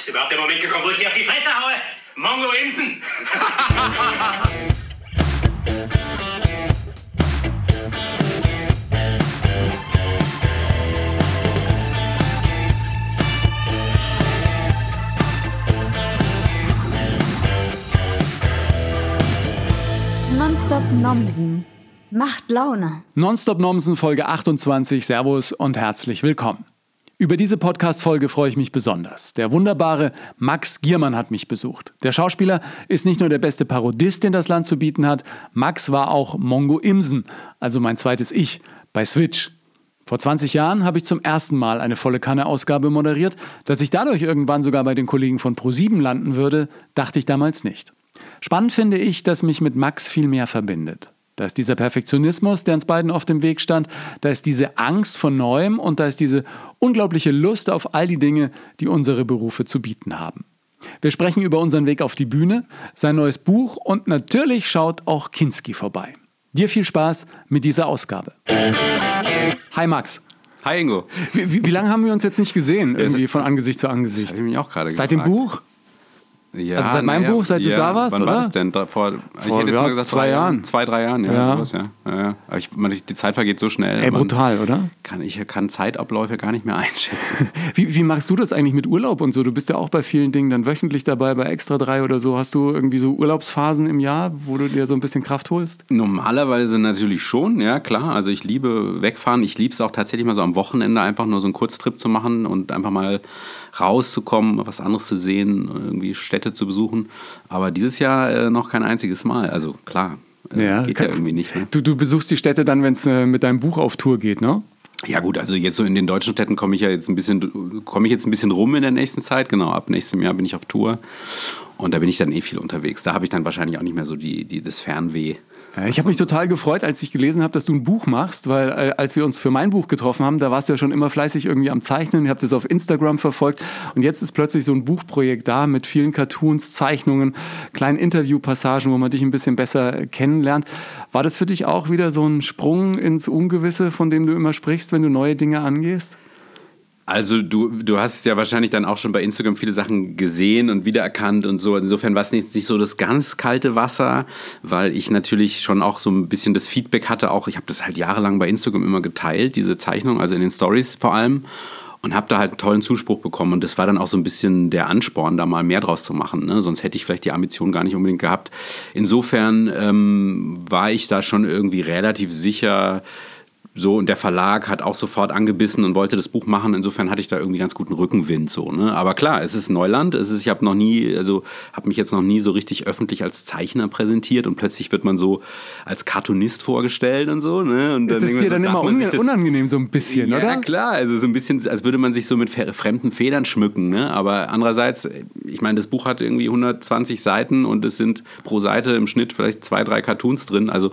Ist überhaupt der Moment gekommen, wo ich dir auf die Fresse haue? Mongo Imsen! Nonstop Nomsen. Macht Laune. Nonstop Nomsen Folge 28. Servus und herzlich willkommen. Über diese Podcast-Folge freue ich mich besonders. Der wunderbare Max Giermann hat mich besucht. Der Schauspieler ist nicht nur der beste Parodist, den das Land zu bieten hat, Max war auch Mongo Imsen, also mein zweites Ich, bei Switch. Vor 20 Jahren habe ich zum ersten Mal eine volle Kanne-Ausgabe moderiert. Dass ich dadurch irgendwann sogar bei den Kollegen von Pro7 landen würde, dachte ich damals nicht. Spannend finde ich, dass mich mit Max viel mehr verbindet. Da ist dieser Perfektionismus, der uns beiden oft im Weg stand, da ist diese Angst vor Neuem und da ist diese unglaubliche Lust auf all die Dinge, die unsere Berufe zu bieten haben. Wir sprechen über unseren Weg auf die Bühne, sein neues Buch und natürlich schaut auch Kinski vorbei. Dir viel Spaß mit dieser Ausgabe. Hi Max. Hi Ingo. Wie, wie, wie lange haben wir uns jetzt nicht gesehen, irgendwie von Angesicht zu Angesicht? Das ich mich auch gerade Seit gefragt. dem Buch? Ja, Also seit meinem naja, Buch, seit du ja, da warst, wann oder? war das denn? Da, vor, Vor, ja, gesagt, zwei Jahren. Zwei, drei Jahren, ja. Ja. Sowas, ja. ja, ja. Aber ich, man, die Zeit vergeht so schnell. Ey, brutal, oder? Kann, ich kann Zeitabläufe gar nicht mehr einschätzen. Wie, wie machst du das eigentlich mit Urlaub und so? Du bist ja auch bei vielen Dingen dann wöchentlich dabei, bei Extra 3 oder so. Hast du irgendwie so Urlaubsphasen im Jahr, wo du dir so ein bisschen Kraft holst? Normalerweise natürlich schon, ja klar. Also ich liebe wegfahren. Ich liebe es auch tatsächlich mal so am Wochenende einfach nur so einen Kurztrip zu machen und einfach mal rauszukommen, was anderes zu sehen, irgendwie Städte zu besuchen. Aber dieses Jahr äh, noch kein einziges Mal. Also klar, äh, geht ja kann- irgendwie nicht. Ne? Du, du besuchst die Städte dann, wenn es äh, mit deinem Buch auf Tour geht, ne? Ja gut, also jetzt so in den deutschen Städten komme ich ja jetzt ein bisschen, komme ich jetzt ein bisschen rum in der nächsten Zeit. Genau, ab nächstem Jahr bin ich auf Tour und da bin ich dann eh viel unterwegs. Da habe ich dann wahrscheinlich auch nicht mehr so die, die das Fernweh. Ich habe mich total gefreut, als ich gelesen habe, dass du ein Buch machst, weil äh, als wir uns für mein Buch getroffen haben, da warst du ja schon immer fleißig irgendwie am Zeichnen. Ich habe das auf Instagram verfolgt und jetzt ist plötzlich so ein Buchprojekt da mit vielen Cartoons, Zeichnungen, kleinen Interviewpassagen, wo man dich ein bisschen besser kennenlernt. War das für dich auch wieder so ein Sprung ins Ungewisse, von dem du immer sprichst, wenn du neue Dinge angehst? Also du, du hast ja wahrscheinlich dann auch schon bei Instagram viele Sachen gesehen und wiedererkannt und so. Insofern war es nicht, nicht so das ganz kalte Wasser, weil ich natürlich schon auch so ein bisschen das Feedback hatte. Auch ich habe das halt jahrelang bei Instagram immer geteilt, diese Zeichnung, also in den Stories vor allem. Und habe da halt einen tollen Zuspruch bekommen. Und das war dann auch so ein bisschen der Ansporn, da mal mehr draus zu machen. Ne? Sonst hätte ich vielleicht die Ambition gar nicht unbedingt gehabt. Insofern ähm, war ich da schon irgendwie relativ sicher, so, und der Verlag hat auch sofort angebissen und wollte das Buch machen. Insofern hatte ich da irgendwie ganz guten Rückenwind. So, ne? Aber klar, es ist Neuland. Es ist, ich habe noch nie, also habe mich jetzt noch nie so richtig öffentlich als Zeichner präsentiert und plötzlich wird man so als Cartoonist vorgestellt und so. Ne? Und Ist es dir man dann so, immer das- unangenehm, so ein bisschen, ja, oder? klar. Also so ein bisschen, als würde man sich so mit fremden Federn schmücken. Ne? Aber andererseits, ich meine, das Buch hat irgendwie 120 Seiten und es sind pro Seite im Schnitt vielleicht zwei, drei Cartoons drin. Also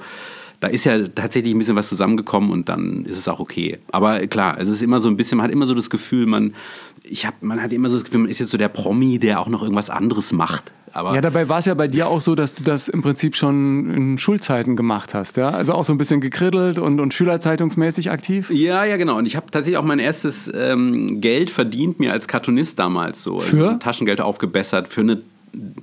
da ist ja tatsächlich ein bisschen was zusammengekommen und dann ist es auch okay. Aber klar, es ist immer so ein bisschen, man hat immer so das Gefühl, man, ich hab, man hat immer so das Gefühl, man ist jetzt so der Promi, der auch noch irgendwas anderes macht. Aber Ja, dabei war es ja bei dir auch so, dass du das im Prinzip schon in Schulzeiten gemacht hast, ja? Also auch so ein bisschen gekriddelt und, und schülerzeitungsmäßig aktiv. Ja, ja, genau. Und ich habe tatsächlich auch mein erstes ähm, Geld verdient, mir als Cartoonist damals so. Für? Also Taschengeld aufgebessert für eine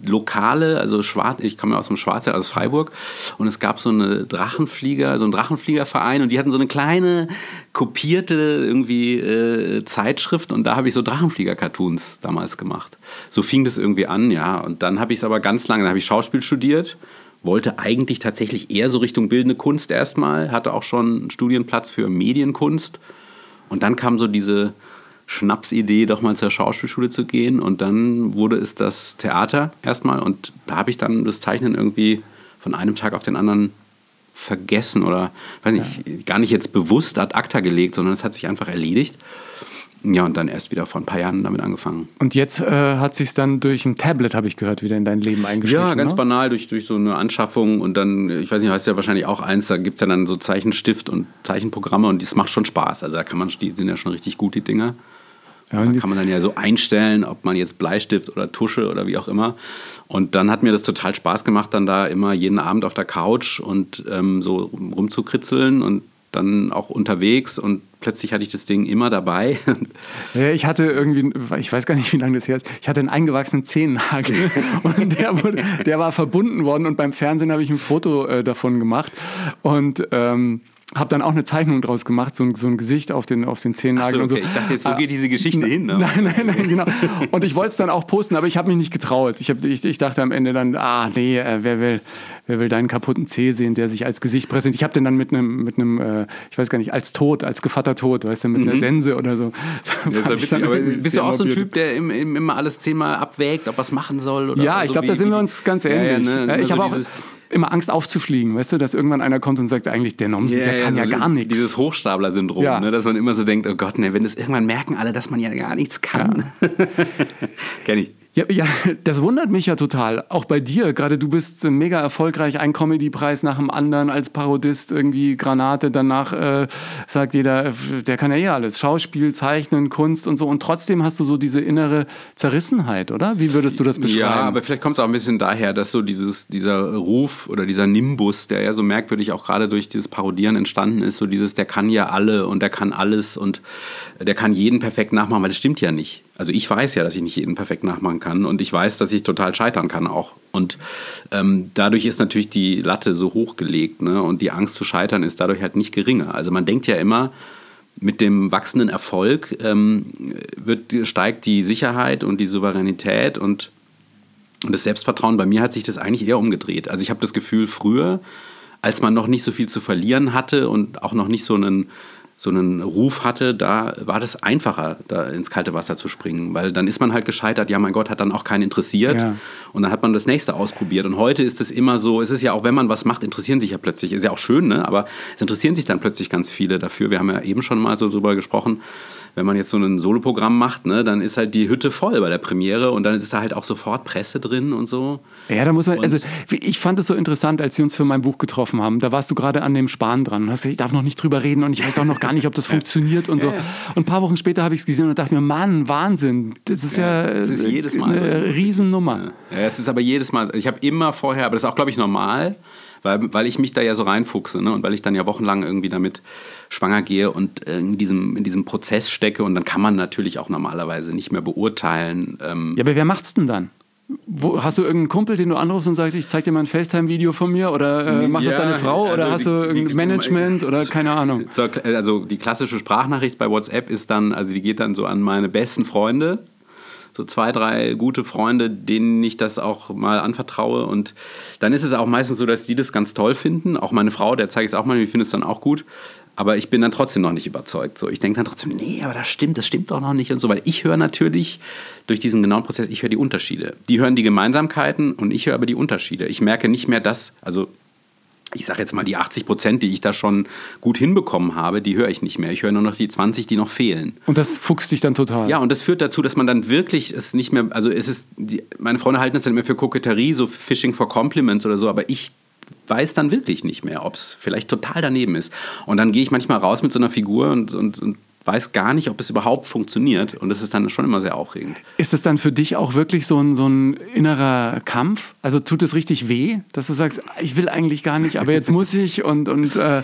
lokale, also Schwarz, ich komme ja aus dem Schwarzwald, aus Freiburg, und es gab so eine Drachenflieger, so einen Drachenfliegerverein und die hatten so eine kleine kopierte irgendwie äh, Zeitschrift und da habe ich so Drachenflieger-Cartoons damals gemacht. So fing das irgendwie an, ja. Und dann habe ich es aber ganz lange, dann habe ich Schauspiel studiert, wollte eigentlich tatsächlich eher so Richtung bildende Kunst erstmal, hatte auch schon einen Studienplatz für Medienkunst und dann kam so diese Schnapsidee, doch mal zur Schauspielschule zu gehen. Und dann wurde es das Theater erstmal. Und da habe ich dann das Zeichnen irgendwie von einem Tag auf den anderen vergessen oder weiß nicht, gar nicht jetzt bewusst ad acta gelegt, sondern es hat sich einfach erledigt. Ja, und dann erst wieder vor ein paar Jahren damit angefangen. Und jetzt äh, hat sich dann durch ein Tablet, habe ich gehört, wieder in dein Leben eingeschlichen. Ja, ganz ne? banal durch, durch so eine Anschaffung und dann, ich weiß nicht, hast du ja wahrscheinlich auch eins, da gibt es ja dann so Zeichenstift und Zeichenprogramme und das macht schon Spaß. Also da kann man, die sind ja schon richtig gut, die Dinger. Ja, Da kann man dann ja so einstellen, ob man jetzt Bleistift oder Tusche oder wie auch immer. Und dann hat mir das total Spaß gemacht, dann da immer jeden Abend auf der Couch und ähm, so rumzukritzeln und dann auch unterwegs und plötzlich hatte ich das Ding immer dabei. Ich hatte irgendwie, ich weiß gar nicht, wie lange das her ist, ich hatte einen eingewachsenen Zehennagel und der, wurde, der war verbunden worden und beim Fernsehen habe ich ein Foto äh, davon gemacht und ähm, habe dann auch eine Zeichnung draus gemacht, so ein, so ein Gesicht auf den, auf den Zehennagel so, und so. okay. Ich dachte jetzt, wo geht diese Geschichte hin? Ne? Nein, nein, nein, genau. Und ich wollte es dann auch posten, aber ich habe mich nicht getraut. Ich, hab, ich, ich dachte am Ende dann, ah nee, äh, wer will, wer will deinen kaputten Zeh sehen, der sich als Gesicht präsentiert. Ich habe den dann mit einem, mit einem, äh, ich weiß gar nicht, als Tod, als Gevatter Tod, weißt du, mit einer Sense oder so. Mhm. Ja bist du auch so ein. Typ, der im, im, immer alles zehnmal abwägt, ob er es machen soll? Oder Ja, so ich glaube, wie- da sind wir uns ganz Ja, ja, ähnlich. ne? Ja, Immer ich so habe auch immer Angst aufzufliegen, weißt du, dass irgendwann einer kommt und sagt, eigentlich der Nomsen, der kann ja so gar nichts. Dieses Hochstapler-Syndrom, Ja. ne? dass man immer so denkt, oh Gott, ne, wenn das irgendwann merken alle, dass man ja gar nichts kann. Kenn ich. Ja, ja, das wundert mich ja total. Auch bei dir. Gerade du bist mega erfolgreich. Ein Comedy-Preis nach dem anderen als Parodist. Irgendwie Granate. Danach äh, sagt jeder, der kann ja eh alles. Schauspiel, Zeichnen, Kunst und so. Und trotzdem hast du so diese innere Zerrissenheit, oder? Wie würdest du das beschreiben? Ja, aber vielleicht kommt es auch ein bisschen daher, dass so dieses, dieser Ruf oder dieser Nimbus, der ja so merkwürdig auch gerade durch dieses Parodieren entstanden ist, so dieses, der kann ja alle und der kann alles und der kann jeden perfekt nachmachen, weil das stimmt ja nicht. Also ich weiß ja, dass ich nicht jeden perfekt nachmachen kann und ich weiß, dass ich total scheitern kann auch. Und ähm, dadurch ist natürlich die Latte so hochgelegt ne? und die Angst zu scheitern ist dadurch halt nicht geringer. Also man denkt ja immer, mit dem wachsenden Erfolg ähm, wird, steigt die Sicherheit und die Souveränität und, und das Selbstvertrauen. Bei mir hat sich das eigentlich eher umgedreht. Also ich habe das Gefühl, früher, als man noch nicht so viel zu verlieren hatte und auch noch nicht so einen, so einen Ruf hatte, da war das einfacher, da ins kalte Wasser zu springen. Weil dann ist man halt gescheitert, ja mein Gott, hat dann auch keinen interessiert. Ja. Und dann hat man das nächste ausprobiert. Und heute ist es immer so, es ist ja auch, wenn man was macht, interessieren sich ja plötzlich, ist ja auch schön, ne? aber es interessieren sich dann plötzlich ganz viele dafür. Wir haben ja eben schon mal so drüber gesprochen, wenn man jetzt so ein Soloprogramm macht, ne, dann ist halt die Hütte voll bei der Premiere und dann ist da halt auch sofort Presse drin und so. Ja, da muss man, Und- also ich fand es so interessant, als wir uns für mein Buch getroffen haben. Da warst du gerade an dem Spahn dran und hast gesagt, ich darf noch nicht drüber reden und ich weiß auch noch gar nicht, ob das funktioniert und so. Und ein paar Wochen später habe ich es gesehen und dachte mir, Mann, Wahnsinn, das ist ja, es ist äh, jedes Mal eine so. Riesennummer. Ja, es ist aber jedes Mal, ich habe immer vorher, aber das ist auch, glaube ich, normal, weil, weil ich mich da ja so reinfuchse ne? und weil ich dann ja wochenlang irgendwie damit schwanger gehe und äh, in diesem, in diesem Prozess stecke und dann kann man natürlich auch normalerweise nicht mehr beurteilen. Ähm, Ja, aber wer macht's denn dann? Wo, hast du irgendeinen Kumpel, den du anrufst und sagst, ich zeig dir mal ein FaceTime-Video von mir? Oder äh, macht das Ja, deine Frau? Oder also hast die- du die- irgendein die- Management? Oder keine Ahnung. Zur, also die klassische Sprachnachricht bei WhatsApp ist dann, also die geht dann so an meine besten Freunde, so zwei, drei gute Freunde, denen ich das auch mal anvertraue. Und dann ist es auch meistens so, dass die das ganz toll finden. Auch meine Frau, der zeige ich es auch mal, die findet es dann auch gut. Aber ich bin dann trotzdem noch nicht überzeugt. So, ich denke dann trotzdem, nee, aber das stimmt, das stimmt doch noch nicht und so, weil ich höre natürlich durch diesen genauen Prozess, ich höre die Unterschiede. Die hören die Gemeinsamkeiten und ich höre aber die Unterschiede. Ich merke nicht mehr das, also ich sage jetzt mal, die 80 Prozent, die ich da schon gut hinbekommen habe, die höre ich nicht mehr. Ich höre nur noch die 20, die noch fehlen. Und das fuchst dich dann total. Ja, und das führt dazu, dass man dann wirklich es nicht mehr, also es ist, die, meine Freunde halten es dann immer für Koketterie, so Fishing for Compliments oder so, aber ich weiß dann wirklich nicht mehr, ob es vielleicht total daneben ist. Und dann gehe ich manchmal raus mit so einer Figur und, und, und weiß gar nicht, ob es überhaupt funktioniert. Und das ist dann schon immer sehr aufregend. Ist es dann für dich auch wirklich so ein, so ein innerer Kampf? Also tut es richtig weh, dass du sagst, ich will eigentlich gar nicht, aber jetzt muss ich und, und äh,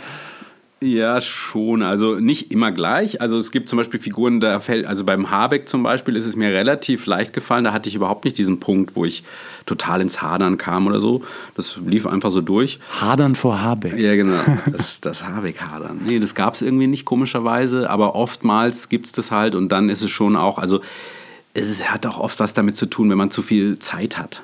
Ja, schon. Also nicht immer gleich. Also es gibt zum Beispiel Figuren, da fällt, also beim Habeck zum Beispiel ist es mir relativ leicht gefallen. Da hatte ich überhaupt nicht diesen Punkt, wo ich total ins Hadern kam oder so. Das lief einfach so durch. hadern vor Habeck. Ja, genau. Das, das Habeck-Hadern. Nee, das gab es irgendwie nicht, komischerweise. Aber oftmals gibt es das halt und dann ist es schon auch, also es hat auch oft was damit zu tun, wenn man zu viel Zeit hat.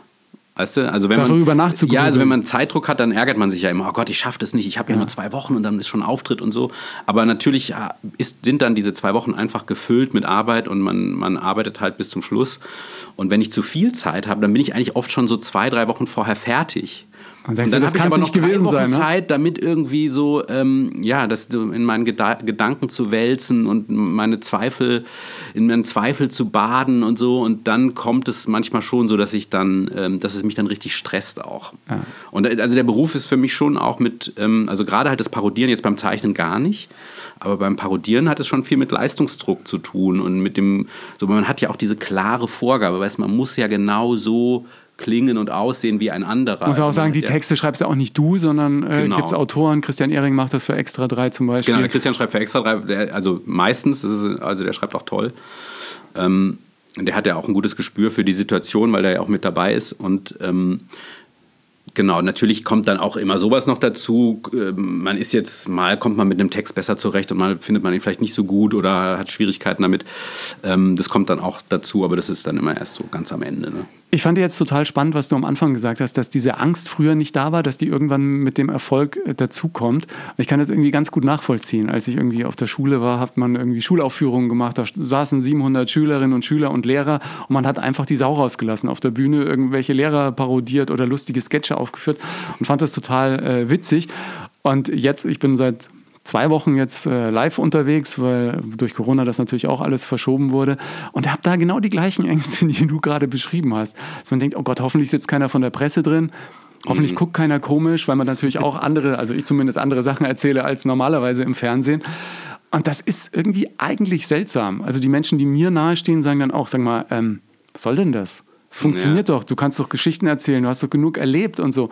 Weißt du? Also wenn Darüber man. Ja, also wenn man Zeitdruck hat, dann ärgert man sich ja immer, oh Gott, ich schaffe das nicht, ich habe ja. nur zwei Wochen und dann ist schon Auftritt und so. Aber natürlich ja, ist, sind dann diese zwei Wochen einfach gefüllt mit Arbeit und man, man arbeitet halt bis zum Schluss. Und wenn ich zu viel Zeit habe, dann bin ich eigentlich oft schon so zwei, drei Wochen vorher fertig. Und denkst du, das hab ich aber noch drei Wochen sein, ne? Zeit, damit irgendwie so, ähm, ja, das in meinen Geda Gedanken zu wälzen und meine Zweifel, in meinen Zweifel zu baden und so. Und dann kommt es manchmal schon so, dass ich dann, ähm, dass es mich dann richtig stresst auch. Und äh, also der Beruf ist für mich schon auch mit, ähm, also gerade halt das Parodieren, jetzt beim Zeichnen gar nicht. Aber beim Parodieren hat es schon viel mit Leistungsdruck zu tun und mit dem, so man hat ja auch diese klare Vorgabe, weißt man muss ja genau so klingen und aussehen wie ein anderer. Muss man auch Also sagen, die Texte schreibst ja auch nicht du, sondern äh, Genau. gibt es Autoren. Christian Ehring macht das für Extra 3 zum Beispiel. Genau, der Christian schreibt für extra drei, der, also meistens, ist, also der schreibt auch toll. Ähm, der hat ja auch ein gutes Gespür für die Situation, weil der ja auch mit dabei ist. Und ähm, genau, natürlich kommt dann auch immer sowas noch dazu. Ähm, Man ist jetzt, mal kommt man mit einem Text besser zurecht und mal findet man ihn vielleicht nicht so gut oder hat Schwierigkeiten damit. Ähm, das kommt dann auch dazu, aber das ist dann immer erst so ganz am Ende. Ne? Ich fand jetzt total spannend, was du am Anfang gesagt hast, dass diese Angst früher nicht da war, dass die irgendwann mit dem Erfolg äh, dazukommt. Ich kann das irgendwie ganz gut nachvollziehen. Als ich irgendwie auf der Schule war, hat man irgendwie Schulaufführungen gemacht. Da saßen 700 Schülerinnen und Schüler und Lehrer und man hat einfach die Sau rausgelassen. Auf der Bühne irgendwelche Lehrer parodiert oder lustige Sketche aufgeführt und fand das total äh, witzig. Und jetzt, ich bin seit zwei Wochen jetzt äh, live unterwegs, weil durch Corona das natürlich auch alles verschoben wurde. Und habe da genau die gleichen Ängste, die du gerade beschrieben hast. Dass man denkt, oh Gott, hoffentlich sitzt keiner von der Presse drin. Hoffentlich guckt keiner komisch, weil man natürlich auch andere, also ich zumindest andere Sachen erzähle als normalerweise im Fernsehen. Und das ist irgendwie eigentlich seltsam. Also die Menschen, die mir nahestehen, sagen dann auch, sag mal, ähm, was soll denn das? Funktioniert doch, du kannst doch Geschichten erzählen, du hast doch genug erlebt und so.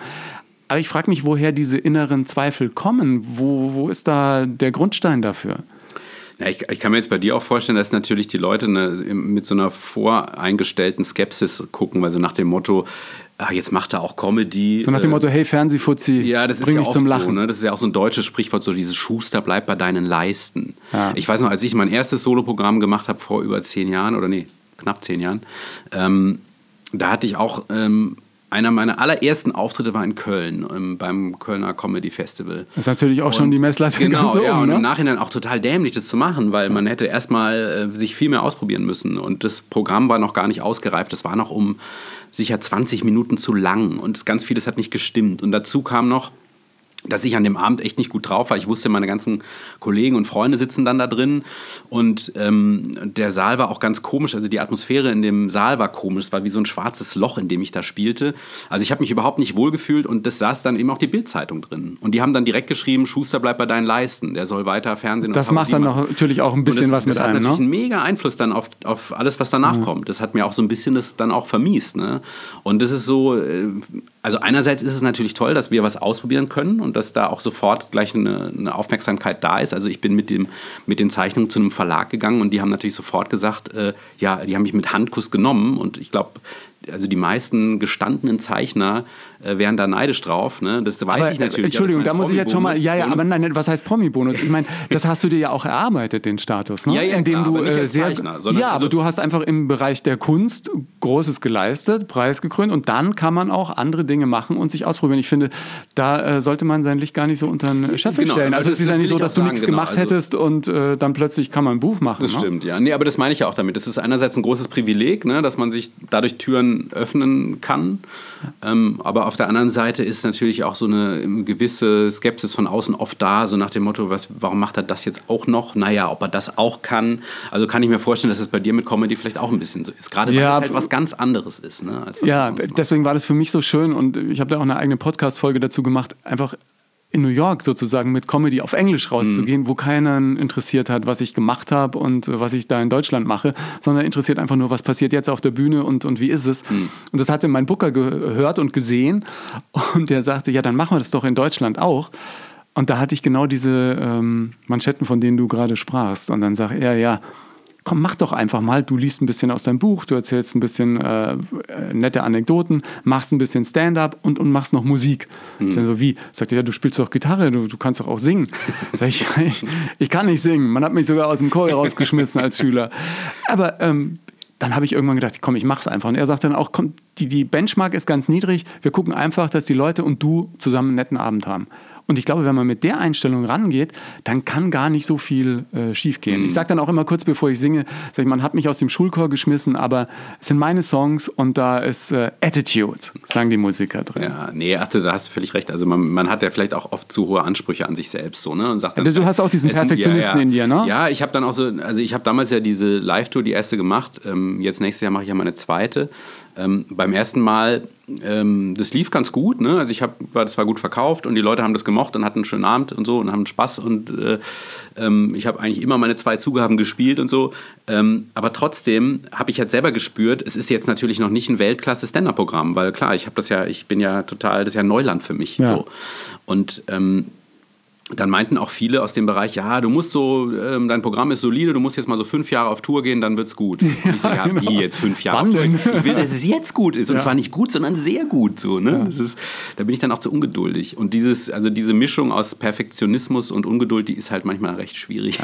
Aber ich frage mich, woher diese inneren Zweifel kommen. Wo, wo ist da der Grundstein dafür? Ja, ich, ich kann mir jetzt bei dir auch vorstellen, dass natürlich die Leute eine, mit so einer voreingestellten Skepsis gucken, weil so nach dem Motto, ah, jetzt macht er auch Comedy. So nach dem äh, Motto, hey Fernsehfuzzi, Ja, das ist bring ja mich zum Lachen. so. Ne? Das ist ja auch so ein deutsches Sprichwort, so dieses Schuster bleibt bei deinen Leisten. Ja. Ich weiß noch, als ich mein erstes Soloprogramm gemacht habe vor über zehn Jahren oder nee, knapp zehn Jahren, ähm, da hatte ich auch ähm, einer meiner allerersten Auftritte war in Köln ähm, beim Kölner Comedy Festival. Das ist natürlich auch schon Und- die Messlatte genau, ganz oben, ja, und ne? im Nachhinein auch total dämlich, das zu machen, weil man hätte erstmal äh, sich viel mehr ausprobieren müssen. Und das Programm war noch gar nicht ausgereift. Das war noch um sicher 20 Minuten zu lang und ganz vieles hat nicht gestimmt. Und dazu kam noch, dass ich an dem Abend echt nicht gut drauf war. Ich wusste, meine ganzen Kollegen und Freunde sitzen dann da drin und ähm, der Saal war auch ganz komisch. Also die Atmosphäre in dem Saal war komisch. Es war wie so ein schwarzes Loch, in dem ich da spielte. Also ich habe mich überhaupt nicht wohlgefühlt und das saß dann eben auch die Bildzeitung drin. Und die haben dann direkt geschrieben, Schuster bleibt bei deinen Leisten. Der soll weiter Fernsehen und Das macht dann noch natürlich auch ein bisschen das, was mit das hat einem, natürlich ne? einen mega Einfluss dann auf, auf alles, was danach kommt. Das hat mir auch so ein bisschen das dann auch vermiest. Ne? Und das ist so, äh, also einerseits ist es natürlich toll, dass wir was ausprobieren können und dass da auch sofort gleich eine, eine Aufmerksamkeit da ist. Also ich bin mit, dem, mit den Zeichnungen zu einem Verlag gegangen und die haben natürlich sofort gesagt, äh, ja, die haben mich mit Handkuss genommen und ich glaube, also die meisten gestandenen Zeichner äh, wären da neidisch drauf. Ne? Das weiß Aber, ich natürlich. Entschuldigung, da muss ich jetzt schon mal, ja, ja, aber nein, was heißt Promi-Bonus? Ich meine, das hast du dir ja auch erarbeitet, den Status, ne? Ja, ja, Indem klar, du aber nicht äh, als sehr, Zeichner, sondern ja, also- aber du hast einfach im Bereich der Kunst Großes geleistet, preisgekrönt und dann kann man auch andere Dinge machen und sich ausprobieren. Ich finde, da äh, sollte man sein Licht gar nicht so unter den Scheffel Genau, stellen. Also es ist ja nicht so, dass du sagen, nichts genau, gemacht also- hättest und äh, dann plötzlich kann man ein Buch machen. Das ne? stimmt, ja. Nee, aber das meine ich ja auch damit. Das ist einerseits ein großes Privileg, ne, dass man sich dadurch Türen öffnen kann. Ähm, aber auf der anderen Seite ist natürlich auch so eine gewisse Skepsis von außen oft da, so nach dem Motto, was, warum macht er das jetzt auch noch? Naja, ob er das auch kann. Also kann ich mir vorstellen, dass es bei dir mit Comedy vielleicht auch ein bisschen so ist. Gerade weil Ja, es halt was ganz anderes ist. Ne, Ja, deswegen war das für mich so schön und ich habe da auch eine eigene Podcast-Folge dazu gemacht, einfach in New York sozusagen mit Comedy auf Englisch rauszugehen, Mhm. wo keinen interessiert hat, was ich gemacht habe und äh, was ich da in Deutschland mache, sondern interessiert einfach nur, was passiert jetzt auf der Bühne und, und wie ist es. Mhm. Und das hatte mein Booker gehört und gesehen und der sagte, ja, dann machen wir das doch in Deutschland auch. Und da hatte ich genau diese ähm, Manschetten, von denen du gerade sprachst. Und dann sagt er, ja, komm, mach doch einfach mal. Du liest ein bisschen aus deinem Buch, du erzählst ein bisschen äh, äh, nette Anekdoten, machst ein bisschen Stand-up und, und machst noch Musik. Ich dann so, wie? Sagt er, ja, du spielst doch Gitarre, du, du kannst doch auch singen. Sag ich, ich, ich kann nicht singen. Man hat mich sogar aus dem Chor rausgeschmissen als Schüler. Aber ähm, dann habe ich irgendwann gedacht, komm, ich mach's einfach. Und er sagt dann auch, komm, die, die Benchmark ist ganz niedrig. Wir gucken einfach, dass die Leute und du zusammen einen netten Abend haben. Und ich glaube, wenn man mit der Einstellung rangeht, dann kann gar nicht so viel äh, schiefgehen. Ich sage dann auch immer kurz, bevor ich singe, ich, man hat mich aus dem Schulchor geschmissen, aber es sind meine Songs und da ist äh, Attitude, sagen die Musiker drin. Ja, nee, achte, da hast du völlig recht. Also man, man hat ja vielleicht auch oft zu hohe Ansprüche an sich selbst so, ne? Und sagt dann, du hast auch diesen es- Perfektionisten in dir, ne? Ja, ich habe dann auch so, also ich habe damals ja diese Live-Tour, die erste gemacht. Ähm, jetzt nächstes Jahr mache ich ja meine zweite. Ähm, beim ersten Mal ähm, das lief ganz gut. Ne? Also ich habe, das war gut verkauft und die Leute haben das gemocht und hatten einen schönen Abend und so und haben Spaß und äh, ähm, ich habe eigentlich immer meine zwei Zugaben gespielt und so. Ähm, aber trotzdem habe ich jetzt selber gespürt, es ist jetzt natürlich noch nicht ein Weltklasse-Stand-Up-Programm, weil klar, ich habe das ja, ich bin ja total, das ist ja Neuland für mich. Ja. So. Und ähm, dann meinten auch viele aus dem Bereich, ja, du musst so, ähm, dein Programm ist solide, du musst jetzt mal so fünf Jahre auf Tour gehen, dann wird's gut. Und ich so, ja, genau. wie jetzt fünf Jahre? Ich will, dass es jetzt gut ist. Und Ja. zwar nicht gut, sondern sehr gut. So, ne? das ist, da bin ich dann auch zu ungeduldig. Und dieses, also diese Mischung aus Perfektionismus und Ungeduld, die ist halt manchmal recht schwierig.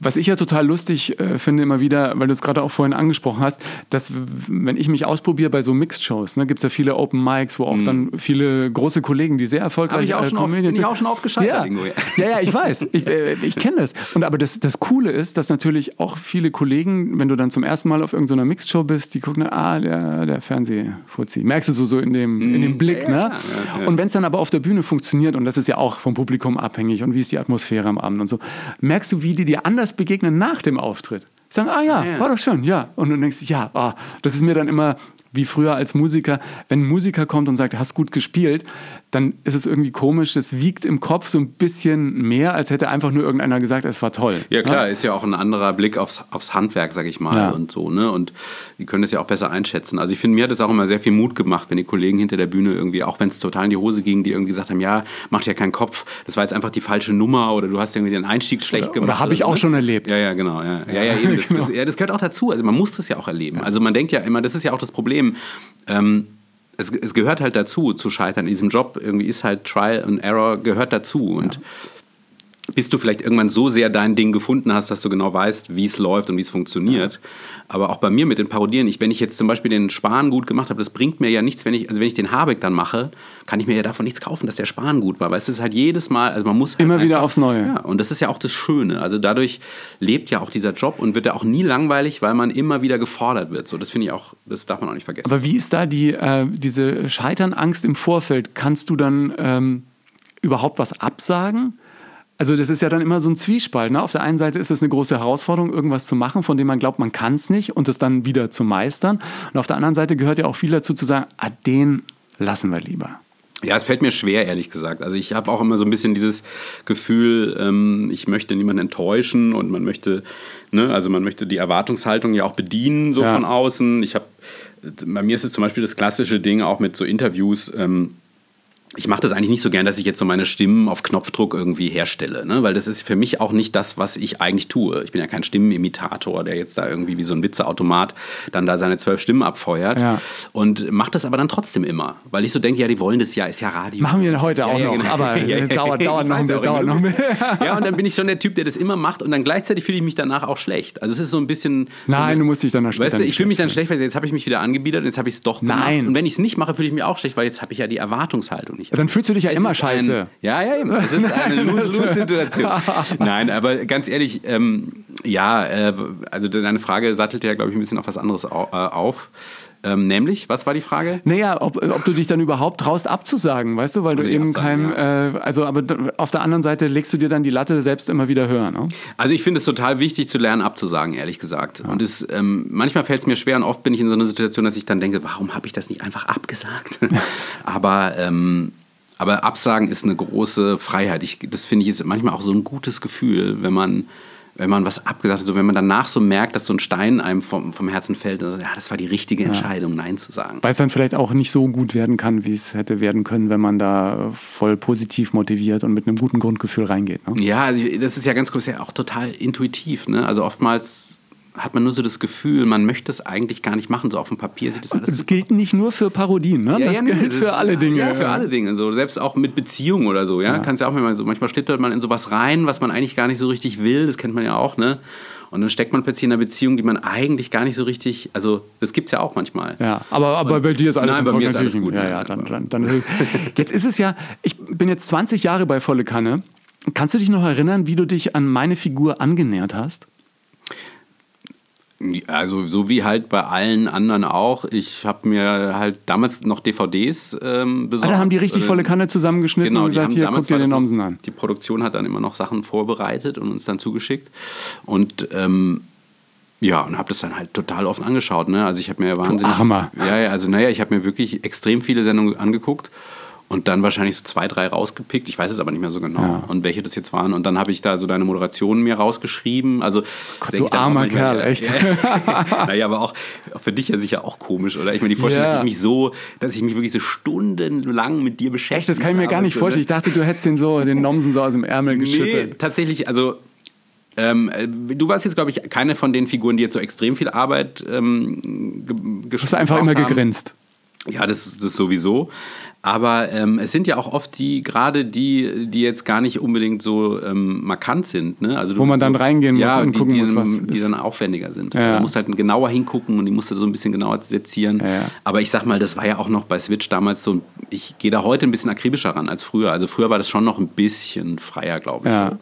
Was ich ja total lustig äh, finde immer wieder, weil du es gerade auch vorhin angesprochen hast, dass wenn ich mich ausprobiere bei so Mixed-Shows, ne, gibt es ja viele Open Mics, wo auch dann viele große Kollegen, die sehr erfolgreich äh, Comedians bin ich sind- auch schon aufgescheitert ja. Irgendwo, ja. ja, ich weiß. Ich, äh, ich kenne das. Und aber das, das Coole ist, dass natürlich auch viele Kollegen, wenn du dann zum ersten Mal auf irgendeiner Mixed-Show bist, die gucken, ah, der, der Fernsehfuzzi. Merkst du so, so in, dem, in dem Blick, Mhm. ja, ne? ja, ja. Und wenn es dann aber auf der Bühne funktioniert, und das ist ja auch vom Publikum abhängig und wie ist die Atmosphäre am Abend und so, merkst du, wie die dir anders begegnen nach dem Auftritt. Sagen, ah ja, war doch schön, ja. Und du denkst, ja, ah, das ist mir dann immer wie früher als Musiker, wenn ein Musiker kommt und sagt, hast gut gespielt, dann ist es irgendwie komisch, es wiegt im Kopf so ein bisschen mehr, als hätte einfach nur irgendeiner gesagt, es war toll. Ja klar, ist ja auch ein anderer Blick aufs, aufs Handwerk, sag ich mal, Ja. und so, ne? Und die können das ja auch besser einschätzen. Also ich finde, mir hat es auch immer sehr viel Mut gemacht, wenn die Kollegen hinter der Bühne irgendwie, auch wenn es total in die Hose ging, die irgendwie gesagt haben, ja, mach dir keinen Kopf, das war jetzt einfach die falsche Nummer oder du hast irgendwie den Einstieg schlecht Oder- gemacht. oder hab ich auch ne? schon erlebt. Ja, ja, genau. Ja, ja, ja, eben. Das, das, ja, das gehört auch dazu. Also man muss das ja auch erleben. Also man denkt ja immer, das ist ja auch das Problem. Ähm, es, es gehört halt dazu, zu scheitern in diesem Job. Irgendwie ist halt Trial and Error gehört dazu. Und bis du vielleicht irgendwann so sehr dein Ding gefunden hast, dass du genau weißt, wie es läuft und wie es funktioniert. Aber auch bei mir mit den Parodieren, ich, wenn ich jetzt zum Beispiel den Spahn gut gemacht habe, das bringt mir ja nichts, wenn ich, also wenn ich den Habeck dann mache, kann ich mir ja davon nichts kaufen, dass der Spahn gut war. Weil es ist halt jedes Mal, also man muss halt Immer wieder aufs Neue. Ja, und das ist ja auch das Schöne. Also dadurch lebt ja auch dieser Job und wird ja auch nie langweilig, weil man immer wieder gefordert wird. So, das finde ich auch, das darf man auch nicht vergessen. Aber wie ist da die, äh, diese Scheiternangst im Vorfeld? Kannst du dann ähm, überhaupt was absagen? Also das ist ja dann immer so ein Zwiespalt. Ne? Auf der einen Seite ist es eine große Herausforderung, irgendwas zu machen, von dem man glaubt, man kann es nicht und es dann wieder zu meistern. Und auf der anderen Seite gehört ja auch viel dazu zu sagen, ah, den lassen wir lieber. Ja, es fällt mir schwer, ehrlich gesagt. Also ich habe auch immer so ein bisschen dieses Gefühl, ähm, ich möchte niemanden enttäuschen und man möchte, ne, also man möchte die Erwartungshaltung ja auch bedienen, so Ja. von außen. Ich habe, bei mir ist es zum Beispiel das klassische Ding auch mit so Interviews. Ähm, ich mache das eigentlich nicht so gern, dass ich jetzt so meine Stimmen auf Knopfdruck irgendwie herstelle, ne? weil das ist für mich auch nicht das, was ich eigentlich tue. Ich bin ja kein Stimmenimitator, der jetzt da irgendwie wie so ein Witzeautomat dann da seine zwölf Stimmen abfeuert Ja. und mache das aber dann trotzdem immer, weil ich so denke, ja, die wollen das ja, ist ja Radio. Machen wir heute auch ja, noch, genau. aber Ja, ja, dauert, ja, dauert noch, auch dauert noch. mehr. Ja, und dann bin ich schon der Typ, der das immer macht und dann gleichzeitig fühle ich mich danach auch schlecht. Also es ist so ein bisschen... Nein, du musst dich danach später Weißt du, ich fühle mich dann schlecht schlecht, weil jetzt habe ich mich wieder angebiedert und jetzt habe ich es doch gemacht. Nein. Und wenn ich es nicht mache, fühle ich mich auch schlecht, weil jetzt habe ich ja die Erwartungshaltung nicht. Dann fühlst du dich ja Es immer scheiße. Ein, ja, ja, eben. Es ist eine Lose-Lose-Situation. Nein, aber ganz ehrlich, ähm, ja, äh, also deine Frage sattelte ja, glaube ich, ein bisschen auf was anderes au äh, auf. Ähm, nämlich, was war die Frage? Naja, ob, ob du dich dann überhaupt traust abzusagen, weißt du, weil du Also ich eben absagen, kein, äh, also aber auf der anderen Seite legst du dir dann die Latte selbst immer wieder höher, ne? Also ich finde es total wichtig zu lernen abzusagen, ehrlich gesagt. Und es, ähm, manchmal fällt es mir schwer und oft bin ich in so einer Situation, dass ich dann denke, warum habe ich das nicht einfach abgesagt? aber, ähm, aber absagen ist eine große Freiheit. Ich, das finde ich ist manchmal auch so ein gutes Gefühl, wenn man, wenn man was abgesagt hat, so wenn man danach so merkt, dass so ein Stein einem vom, vom Herzen fällt. Und, ja, das war die richtige Entscheidung, Nein zu sagen. Weil es dann vielleicht auch nicht so gut werden kann, wie es hätte werden können, wenn man da voll positiv motiviert und mit einem guten Grundgefühl reingeht. Ne? Ja, also das ist ja ganz kurz, ja auch total intuitiv. Ne? Also oftmals hat man nur so das Gefühl, man möchte es eigentlich gar nicht machen. So auf dem Papier sieht das alles Das gilt nicht nur für Parodien, ne? das nee, gilt das für alle Dinge. Ja, für alle Dinge. So. Selbst auch mit Beziehungen oder so. Ja? Kannst ja auch mal so, manchmal schlittert man in sowas rein, was man eigentlich gar nicht so richtig will. Das kennt man ja auch. Ne? Und dann steckt man plötzlich in einer Beziehung, die man eigentlich gar nicht so richtig. Also, das gibt es ja auch manchmal. Ja, aber, aber bei dir ist alles Nein, in bei mir ist alles gut. Ja, ja, dann, dann, dann, jetzt ist es ja, ich bin jetzt 20 Jahre bei Volle Kanne. Kannst du dich noch erinnern, wie du dich an meine Figur angenähert hast? Also, so wie halt bei allen anderen auch. Ich habe mir halt damals noch DVDs ähm, besorgt. Ah, da haben die richtig volle Kanne zusammengeschnitten Genau, und die gesagt, haben hier, guck dir den Nomsen an. Die Produktion hat dann immer noch Sachen vorbereitet und uns dann zugeschickt. Und ähm, Ja, und habe das dann halt total oft angeschaut. Ne? Also ich habe mir wahnsinnig... Armer. Ja, ja, also naja, ich habe mir wirklich extrem viele Sendungen angeguckt und dann wahrscheinlich so zwei, drei rausgepickt. Ich weiß es aber nicht mehr so genau, Ja. und welche das jetzt waren. Und dann habe ich da so deine Moderationen mir rausgeschrieben. Also, Gott, du armer manchmal, Kerl, echt. Ja, naja, aber auch auch für dich ja sicher auch komisch, oder? Ich meine, die Vorstellung, Ja. dass ich mich so, dass ich mich wirklich so stundenlang mit dir beschäftige. Echt, das kann ich mir gar nicht vorstellen. Ich dachte, du hättest den so, den Nomsen so aus dem Ärmel Nee, geschüttelt. tatsächlich, also ähm, äh, du warst jetzt, glaube ich, keine von den Figuren, die jetzt so extrem viel Arbeit ähm, ge Du hast einfach immer haben. gegrinst. Ja, das, das sowieso. Aber ähm, es sind ja auch oft die, gerade die, die jetzt gar nicht unbedingt so ähm, markant sind. Ne? Also du- Wo man dann so, reingehen muss ja, und die, gucken die, muss, dann- was die ist. dann aufwendiger sind. Ja. Musst du halt genauer hingucken und die musst du so ein bisschen genauer sezieren. Ja, ja. Aber ich sag mal, das war ja auch noch bei Switch damals so, ich gehe da heute ein bisschen akribischer ran als früher. Also früher war das schon noch ein bisschen freier, glaube ich. Ja. So.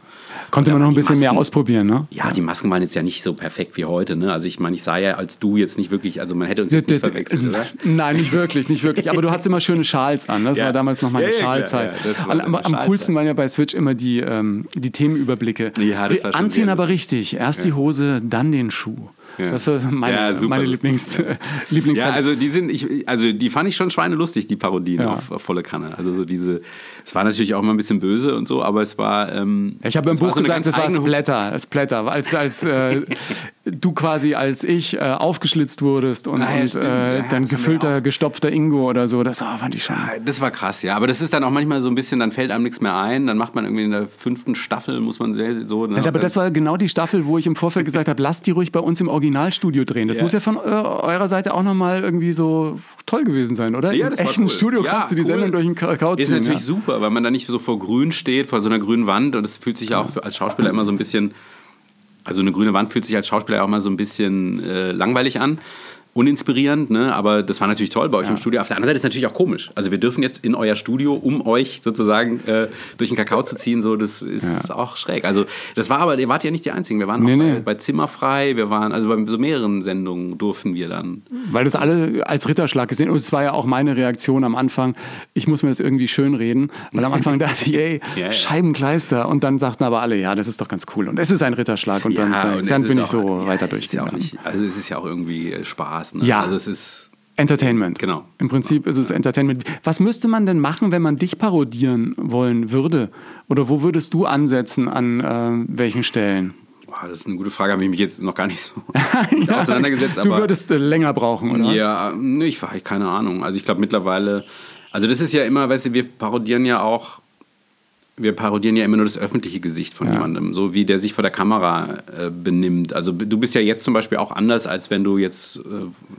Konnte Ja, man noch ein bisschen mehr Masken- ausprobieren, ne? Ja, die Masken waren jetzt ja nicht so perfekt wie heute. Ne? Also ich meine, ich sah ja als du jetzt nicht wirklich, also man hätte uns jetzt nicht verwechselt, oder? Nein, nicht wirklich, nicht wirklich. Aber du hattest immer schöne Schals an. Das Ja. war damals noch meine Ja, ja, Schalzeit. ja, am, am Schalzeit. coolsten waren ja bei Switch immer die, ähm, die Themenüberblicke. Ja, das war schon Anziehen aber richtig. Erst die Hose, dann den Schuh. Ja. Das war meine, Ja, meine Lieblings, ja. Lieblings Ja, also die sind, ich, also die fand ich schon schweinelustig, die Parodien Ja. auf, auf volle Kanne. Also so diese, es war natürlich auch immer ein bisschen böse und so, aber es war. Ähm, Ich habe im es Buch so gesagt, das war Splatter. Splatter. Als, als äh, du quasi als ich äh, aufgeschlitzt wurdest und, Ah, ja, und äh, Ja, dann das gefüllter, gestopfter Ingo oder so. Das oh, fand ich schon. Das war krass, ja. Aber das ist dann auch manchmal so ein bisschen, dann fällt einem nichts mehr ein. Dann macht man irgendwie in der fünften Staffel, muss man sehr, so. Ne? Ja, aber das war genau die Staffel, wo ich im Vorfeld gesagt habe, lasst die ruhig bei uns im Originalstudio drehen. Das Ja. muss ja von äh, eurer Seite auch nochmal irgendwie so toll gewesen sein, oder? Ja, Im das echten cool. Studio Ja, kannst du die cool. Sendung durch den Kakao ziehen. Ist natürlich ja. super, weil man da nicht so vor grün steht, vor so einer grünen Wand. Und es fühlt sich ja auch für, als Schauspieler immer so ein bisschen, also eine grüne Wand fühlt sich als Schauspieler auch mal so ein bisschen äh, langweilig an. Uninspirierend, ne? aber das war natürlich toll bei euch im Studio. Auf der anderen Seite ist es natürlich auch komisch. Also wir dürfen jetzt in euer Studio, um euch sozusagen äh, durch den Kakao zu ziehen, so das ist auch schräg. Also das war aber, ihr wart ja nicht die Einzigen. Wir waren Nee, auch nee. Bei, bei Zimmerfrei, wir waren, also bei so mehreren Sendungen durften wir dann. Weil das alle als Ritterschlag gesehen und es war ja auch meine Reaktion am Anfang, ich muss mir das irgendwie schön reden, weil am Anfang dachte ich, ey, Ja, ja. Scheibenkleister und dann sagten aber alle, ja, das ist doch ganz cool und es ist ein Ritterschlag und dann, und dann bin ich so weiter ja, es ist ja auch durchgegangen. nicht, Also es ist ja auch irgendwie äh, Spaß. Ne? Ja. Also es ist Entertainment. Genau. Im Prinzip ist es Entertainment. Was müsste man denn machen, wenn man dich parodieren wollen würde? Oder wo würdest du ansetzen an äh, welchen Stellen? Boah, das ist eine gute Frage, habe ich mich jetzt noch gar nicht so mit auseinandergesetzt. du würdest äh, länger brauchen, oder? ja, nee, ich war keine Ahnung. Also ich glaube mittlerweile, also das ist ja immer, weißt du, wir parodieren ja auch, wir parodieren ja immer nur das öffentliche Gesicht von jemandem, so wie der sich vor der Kamera äh, benimmt. Also du bist ja jetzt zum Beispiel auch anders, als wenn du jetzt äh,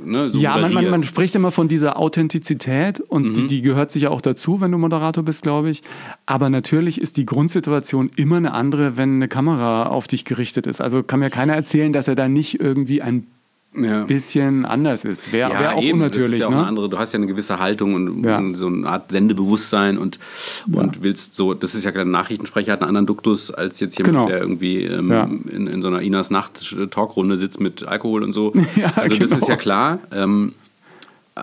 ne, so Ja, man, man, man spricht immer von dieser Authentizität und Mhm. die, die gehört sicher auch dazu, wenn du Moderator bist, glaube ich. Aber natürlich ist die Grundsituation immer eine andere, wenn eine Kamera auf dich gerichtet ist. Also kann mir keiner erzählen, dass er da nicht irgendwie ein ja. bisschen anders ist. Wäre Ja, wär auch eben, das unnatürlich. ja auch ne? eine andere, du hast ja eine gewisse Haltung und so eine Art Sendebewusstsein und, und willst so, das ist ja der Nachrichtensprecher hat einen anderen Duktus als jetzt jemand, Genau. der irgendwie ähm, in, in so einer Inas Nacht Talkrunde sitzt mit Alkohol und so. Also das genau. ist ja klar. Ähm,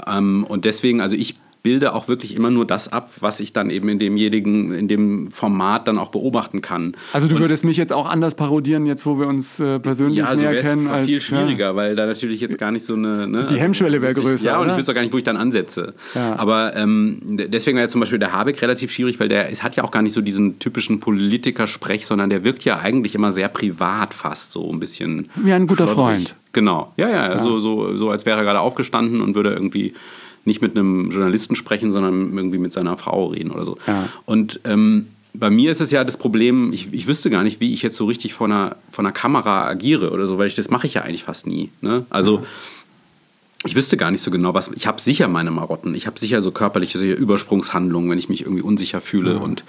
ähm, und deswegen, also ich bilde auch wirklich immer nur das ab, was ich dann eben in demjenigen, in dem Format dann auch beobachten kann. Also du würdest mich jetzt auch anders parodieren, jetzt wo wir uns äh, persönlich Ja, also näher kennen. Als, viel ja. schwieriger, weil da natürlich jetzt gar nicht so eine. Ne, die Hemmschwelle wäre ich- größer, Ja, und oder? ich wüsste auch gar nicht, wo ich dann ansetze. Ja. Aber ähm, deswegen wäre zum Beispiel der Habeck relativ schwierig, weil der es hat ja auch gar nicht so diesen typischen Politikersprech, sondern der wirkt ja eigentlich immer sehr privat fast, so ein bisschen. Wie ein guter schlottrig. Freund. Genau. Ja, ja, So, so, so als wäre er gerade aufgestanden und würde irgendwie nicht mit einem Journalisten sprechen, sondern irgendwie mit seiner Frau reden oder so. Ja. Und ähm, bei mir ist es ja das Problem, ich, ich wüsste gar nicht, wie ich jetzt so richtig vor einer, vor einer Kamera agiere oder so, weil ich das mache ich ja eigentlich fast nie. Ne? Also ich wüsste gar nicht so genau, was. Ich habe sicher meine Marotten. Ich habe sicher so körperliche so Übersprungshandlungen, wenn ich mich irgendwie unsicher fühle und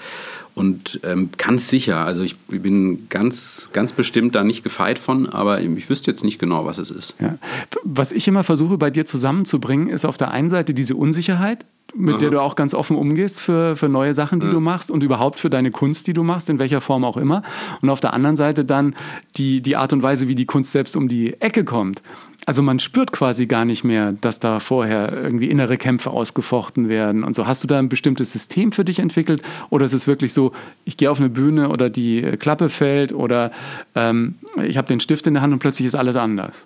und ähm, ganz sicher. Also ich bin ganz ganz bestimmt da nicht gefeit von, aber ich wüsste jetzt nicht genau, was es ist. Ja. Was ich immer versuche bei dir zusammenzubringen, ist auf der einen Seite diese Unsicherheit, mit der du auch ganz offen umgehst für, für neue Sachen, die du machst und überhaupt für deine Kunst, die du machst, in welcher Form auch immer. Und auf der anderen Seite dann die, die Art und Weise, wie die Kunst selbst um die Ecke kommt. Also man spürt quasi gar nicht mehr, dass da vorher irgendwie innere Kämpfe ausgefochten werden und so. Hast du da ein bestimmtes System für dich entwickelt oder ist es wirklich so, so, ich gehe auf eine Bühne oder die Klappe fällt oder ähm, ich habe den Stift in der Hand und plötzlich ist alles anders?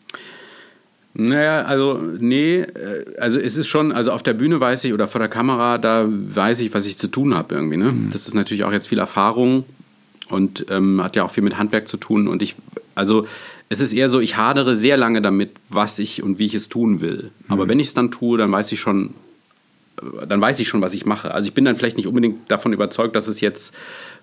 Naja, also nee, äh, also es ist schon, also auf der Bühne weiß ich oder vor der Kamera, da weiß ich, was ich zu tun habe irgendwie. Ne? Mhm. Das ist natürlich auch jetzt viel Erfahrung und ähm, hat ja auch viel mit Handwerk zu tun. Und ich, also es ist eher so, ich hadere sehr lange damit, was ich und wie ich es tun will. Mhm. Aber wenn ich es dann tue, dann weiß ich schon, dann weiß ich schon, was ich mache. Also ich bin dann vielleicht nicht unbedingt davon überzeugt, dass es jetzt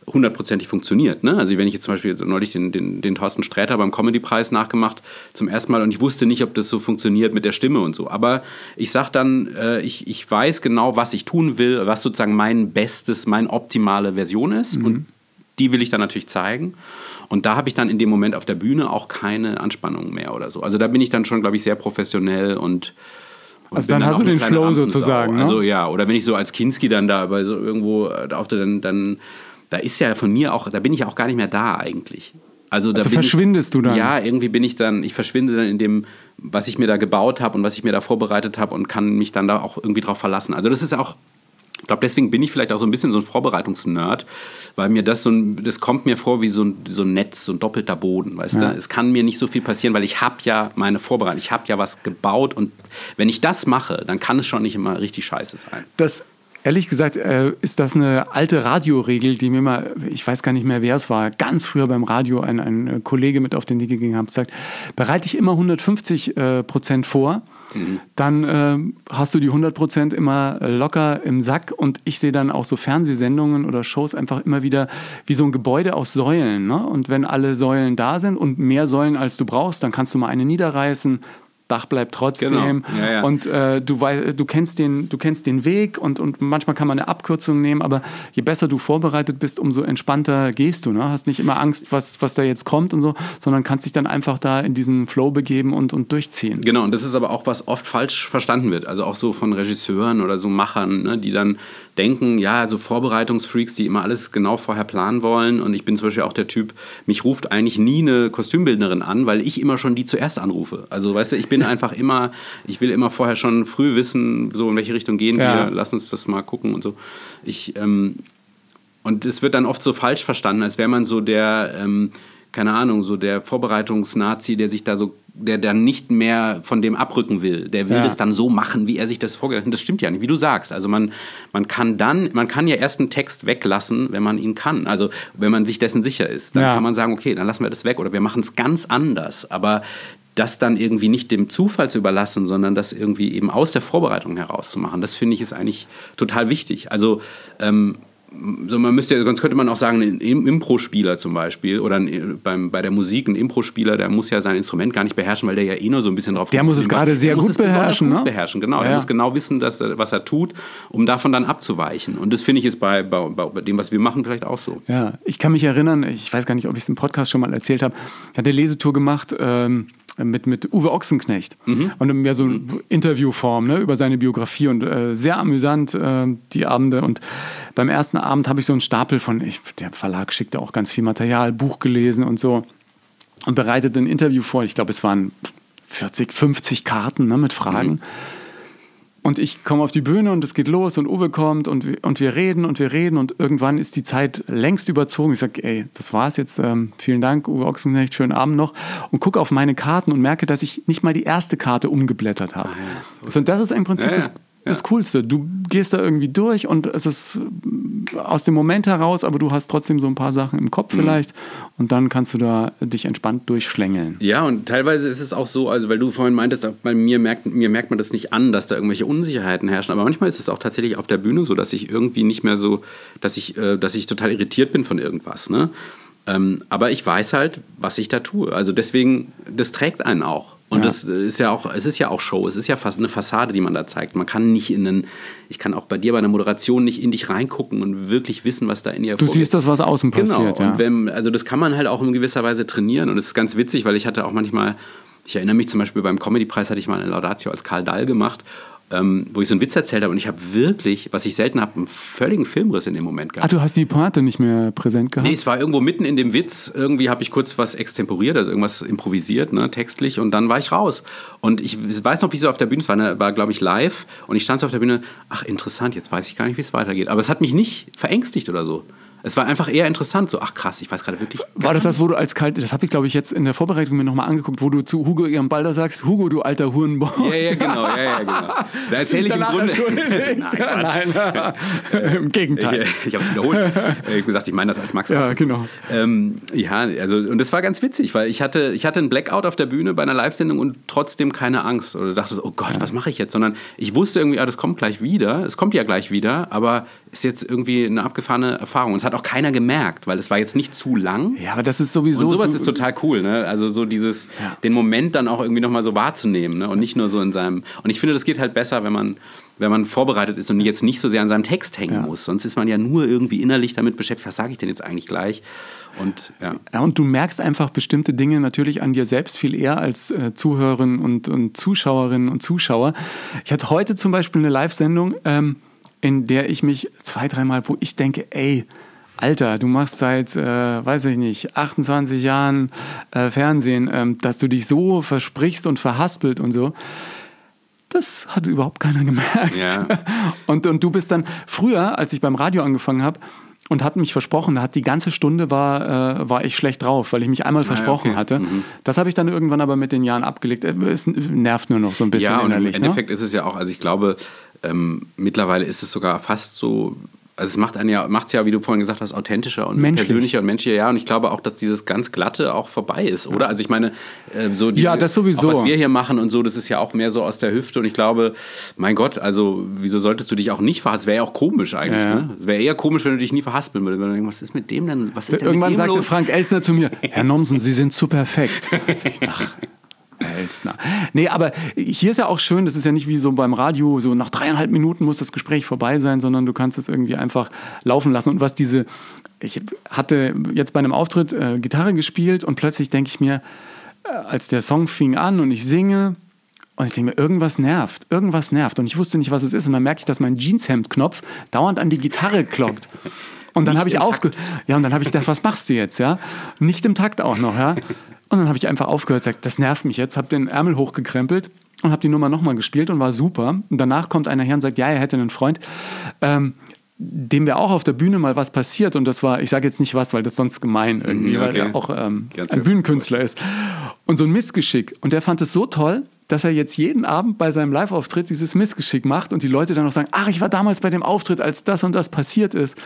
hundertprozentig funktioniert. Ne? Also wenn ich jetzt zum Beispiel neulich den, den, den Thorsten Sträter beim Comedy-Preis nachgemacht zum ersten Mal und ich wusste nicht, ob das so funktioniert mit der Stimme und so. Aber ich sage dann, äh, ich, ich weiß genau, was ich tun will, was sozusagen mein bestes, meine optimale Version ist. Mhm. Und die will ich dann natürlich zeigen. Und da habe ich dann in dem Moment auf der Bühne auch keine Anspannung mehr oder so. Also da bin ich dann schon, glaube ich, sehr professionell und also dann, dann hast du den Flow sozusagen. Ne? Also ja, oder wenn ich so als Kinski dann da aber so irgendwo auf der, dann, dann da ist ja von mir auch, da bin ich ja auch gar nicht mehr da eigentlich. Also, da also verschwindest ich, du dann? Ja, irgendwie bin ich dann, ich verschwinde dann in dem, was ich mir da gebaut habe und was ich mir da vorbereitet habe und kann mich dann da auch irgendwie drauf verlassen. Also das ist auch, ich glaube, deswegen bin ich vielleicht auch so ein bisschen so ein Vorbereitungsnerd, weil mir das so ein, das kommt mir vor wie so ein, so ein Netz, so ein doppelter Boden, weißt ja. du? Es kann mir nicht so viel passieren, weil ich habe ja meine Vorbereitung, ich habe ja was gebaut und wenn ich das mache, dann kann es schon nicht immer richtig scheiße sein. Das Ehrlich gesagt äh, ist das eine alte Radioregel, die mir mal, ich weiß gar nicht mehr, wer es war, ganz früher beim Radio ein, ein Kollege mit auf den Weg gegangen hat, sagt, bereite ich immer 150 äh, Prozent vor, mhm. dann äh, hast du die 100 Prozent immer locker im Sack und ich sehe dann auch so Fernsehsendungen oder Shows einfach immer wieder wie so ein Gebäude aus Säulen. Ne? Und wenn alle Säulen da sind und mehr Säulen als du brauchst, dann kannst du mal eine niederreißen, Dach bleibt trotzdem. Genau. Ja, ja. Und äh, du, du, kennst den, du kennst den Weg und, und manchmal kann man eine Abkürzung nehmen, aber je besser du vorbereitet bist, umso entspannter gehst du. Ne? Hast nicht immer Angst, was, was da jetzt kommt und so, sondern kannst dich dann einfach da in diesen Flow begeben und, und durchziehen. Genau, und das ist aber auch, was oft falsch verstanden wird. Also auch so von Regisseuren oder so Machern, ne, die dann denken, ja, so Vorbereitungsfreaks, die immer alles genau vorher planen wollen. Und ich bin zum Beispiel auch der Typ, mich ruft eigentlich nie eine Kostümbildnerin an, weil ich immer schon die zuerst anrufe. Also, weißt du, ich bin einfach immer, ich will immer vorher schon früh wissen, so in welche Richtung gehen ja. wir, lass uns das mal gucken und so. Ich, ähm, und es wird dann oft so falsch verstanden, als wäre man so der, ähm, keine Ahnung, so der Vorbereitungsnazi, der sich da so der dann nicht mehr von dem abrücken will. Der will ja. das dann so machen, wie er sich das vorgestellt hat. Das stimmt ja nicht, wie du sagst. Also man, man kann dann, man kann ja erst einen Text weglassen, wenn man ihn kann. Also wenn man sich dessen sicher ist. Dann ja. kann man sagen, okay, dann lassen wir das weg oder wir machen es ganz anders. Aber das dann irgendwie nicht dem Zufall zu überlassen, sondern das irgendwie eben aus der Vorbereitung heraus zu machen, das finde ich ist eigentlich total wichtig. Also ähm, so man müsste, sonst könnte man auch sagen, ein Impro-Spieler zum Beispiel oder ein, beim, bei der Musik ein Impro-Spieler, der muss ja sein Instrument gar nicht beherrschen, weil der ja eh nur so ein bisschen drauf Der muss es gerade sehr gut beherrschen, gut ne? beherrschen, genau. Ja. Der muss genau wissen, dass, was er tut, um davon dann abzuweichen. Und das finde ich ist bei, bei, bei, dem, was wir machen, vielleicht auch so. Ja, ich kann mich erinnern, ich weiß gar nicht, ob ich es im Podcast schon mal erzählt habe, ich hatte eine Lesetour gemacht, ähm, mit, mit Uwe Ochsenknecht mhm. und mehr so mhm. Interviewform ne, über seine Biografie und äh, sehr amüsant äh, die Abende. Und beim ersten Abend habe ich so einen Stapel von, ich, der Verlag schickte auch ganz viel Material, Buch gelesen und so und bereitete ein Interview vor. Ich glaube, es waren 40, 50 Karten ne, mit Fragen. Mhm. Und ich komme auf die Bühne und es geht los und Uwe kommt und, wir, und wir reden und wir reden und irgendwann ist die Zeit längst überzogen. Ich sage, ey, das war's jetzt. Ähm, vielen Dank, Uwe Ochsenknecht, schönen Abend noch. Und gucke auf meine Karten und merke, dass ich nicht mal die erste Karte umgeblättert habe. Ah, ja. Und das ist im Prinzip ja, ja. das das Coolste. Du gehst da irgendwie durch und es ist aus dem Moment heraus, aber du hast trotzdem so ein paar Sachen im Kopf mhm. vielleicht und dann kannst du da dich entspannt durchschlängeln. Ja, und teilweise ist es auch so, also weil du vorhin meintest, bei mir merkt, mir merkt man das nicht an, dass da irgendwelche Unsicherheiten herrschen, aber manchmal ist es auch tatsächlich auf der Bühne so, dass ich irgendwie nicht mehr so, dass ich, äh, dass ich total irritiert bin von irgendwas. Ne? Ähm, aber ich weiß halt, was ich da tue. Also deswegen, das trägt einen auch. Und ja. das ist ja auch, es ist ja auch Show, es ist ja fast eine Fassade, die man da zeigt. Man kann nicht in einen, ich kann auch bei dir bei einer Moderation nicht in dich reingucken und wirklich wissen, was da in dir Du vorgeht. siehst das, was außen genau. passiert. Genau. Ja. wenn, also das kann man halt auch in gewisser Weise trainieren. Und es ist ganz witzig, weil ich hatte auch manchmal, ich erinnere mich zum Beispiel beim Comedy-Preis hatte ich mal eine Laudatio als Karl Dahl gemacht ähm, wo ich so einen Witz erzählt habe und ich habe wirklich, was ich selten habe, einen völligen Filmriss in dem Moment gehabt. Ah, du hast die Pointe nicht mehr präsent gehabt? Nee, es war irgendwo mitten in dem Witz, irgendwie habe ich kurz was extemporiert, also irgendwas improvisiert, ne, textlich und dann war ich raus. Und ich weiß noch, wie so auf der Bühne, es war, ne, war glaube ich live und ich stand so auf der Bühne, ach interessant, jetzt weiß ich gar nicht, wie es weitergeht. Aber es hat mich nicht verängstigt oder so. Es war einfach eher interessant, so, ach krass, ich weiß gerade wirklich. War das das, wo du als kalt, das habe ich glaube ich jetzt in der Vorbereitung mir nochmal angeguckt, wo du zu Hugo ihrem Balder sagst, Hugo, du alter Hurenbock. Ja, ja, genau, ja, ja, genau. Da erzähle ich im Grunde. Nein, Nein, im Gegenteil. Ich, ich habe es wiederholt. Ich habe gesagt, ich meine das als Max. Ja, genau. Ähm, ja, also, und das war ganz witzig, weil ich hatte, ich hatte einen Blackout auf der Bühne bei einer Live-Sendung und trotzdem keine Angst. Oder dachte, so, oh Gott, was mache ich jetzt? Sondern ich wusste irgendwie, ah, das kommt gleich wieder. Es kommt ja gleich wieder, aber ist jetzt irgendwie eine abgefahrene Erfahrung. Und es hat auch keiner gemerkt, weil es war jetzt nicht zu lang. Ja, aber das ist sowieso. Und sowas ist total cool, ne? Also so dieses, Ja. den Moment dann auch irgendwie nochmal so wahrzunehmen, ne? Und nicht nur so in seinem. Und ich finde, das geht halt besser, wenn man, wenn man vorbereitet ist und jetzt nicht so sehr an seinem Text hängen Ja. muss. Sonst ist man ja nur irgendwie innerlich damit beschäftigt, was sage ich denn jetzt eigentlich gleich? Und ja. Ja, und du merkst einfach bestimmte Dinge natürlich an dir selbst viel eher als äh, Zuhörerinnen und, und Zuschauerinnen und Zuschauer. Ich hatte heute zum Beispiel eine Live-Sendung, ähm, in der ich mich zwei, dreimal, wo ich denke, ey, Alter, du machst seit, äh, weiß ich nicht, 28 Jahren äh, Fernsehen, ähm, dass du dich so versprichst und verhaspelt und so. Das hat überhaupt keiner gemerkt. Ja. Und, und du bist dann früher, als ich beim Radio angefangen habe und hat mich versprochen, da hat die ganze Stunde war, äh, war ich schlecht drauf, weil ich mich einmal versprochen okay. hatte. Das habe ich dann irgendwann aber mit den Jahren abgelegt. Äh, Es nervt nur noch so ein bisschen Ja, und im innerlich. Ne? Endeffekt ist es ja auch, also ich glaube, ähm, mittlerweile ist es sogar fast so, also es macht einen ja, macht es ja, wie du vorhin gesagt hast, authentischer und Menschlich. persönlicher und menschlicher, ja. Und ich glaube auch, dass dieses ganz Glatte auch vorbei ist, oder? Also ich meine, äh, so die, Ja, das sowieso. Auch was wir hier machen und so, das ist ja auch mehr so aus der Hüfte. Und ich glaube, mein Gott, also wieso solltest du dich auch nicht verhaspeln? Wäre ja auch komisch eigentlich, Ja, ja. ne? Es wäre eher komisch, wenn du dich nie verhaspeln würdest. Wenn du denkst, was ist mit dem denn? Was ist denn Irgendwann mit dem sagte los? Frank Elsner zu mir, Herr Nomsen, Sie sind zu perfekt. Ach, Elsner. Nee, aber hier ist ja auch schön, das ist ja nicht wie so beim Radio, so nach dreieinhalb Minuten muss das Gespräch vorbei sein, sondern du kannst es irgendwie einfach laufen lassen. Und was diese, ich hatte jetzt bei einem Auftritt äh, Gitarre gespielt und plötzlich denke ich mir, äh, als der Song fing an und ich singe, und ich denke mir, irgendwas nervt, irgendwas nervt. Und ich wusste nicht, was es ist. Und dann merke ich, dass mein Jeanshemd-Knopf dauernd an die Gitarre klockt. Und dann habe ich im aufge ja, und dann habe ich gedacht, was machst du jetzt, ja? Nicht im Takt auch noch, ja? Und dann habe ich einfach aufgehört, gesagt, das nervt mich jetzt, habe den Ärmel hochgekrempelt und habe die Nummer nochmal gespielt und war super. Und danach kommt einer her und sagt, ja, er hätte einen Freund, ähm, dem wäre auch auf der Bühne mal was passiert und das war, ich sage jetzt nicht was, weil das sonst gemein irgendwie, Mhm, weil okay. er auch ähm, ein gut. Bühnenkünstler ist. Und so ein Missgeschick. Und der fand es so toll, dass er jetzt jeden Abend bei seinem Live-Auftritt dieses Missgeschick macht und die Leute dann noch sagen, ach, ich war damals bei dem Auftritt, als das und das passiert ist.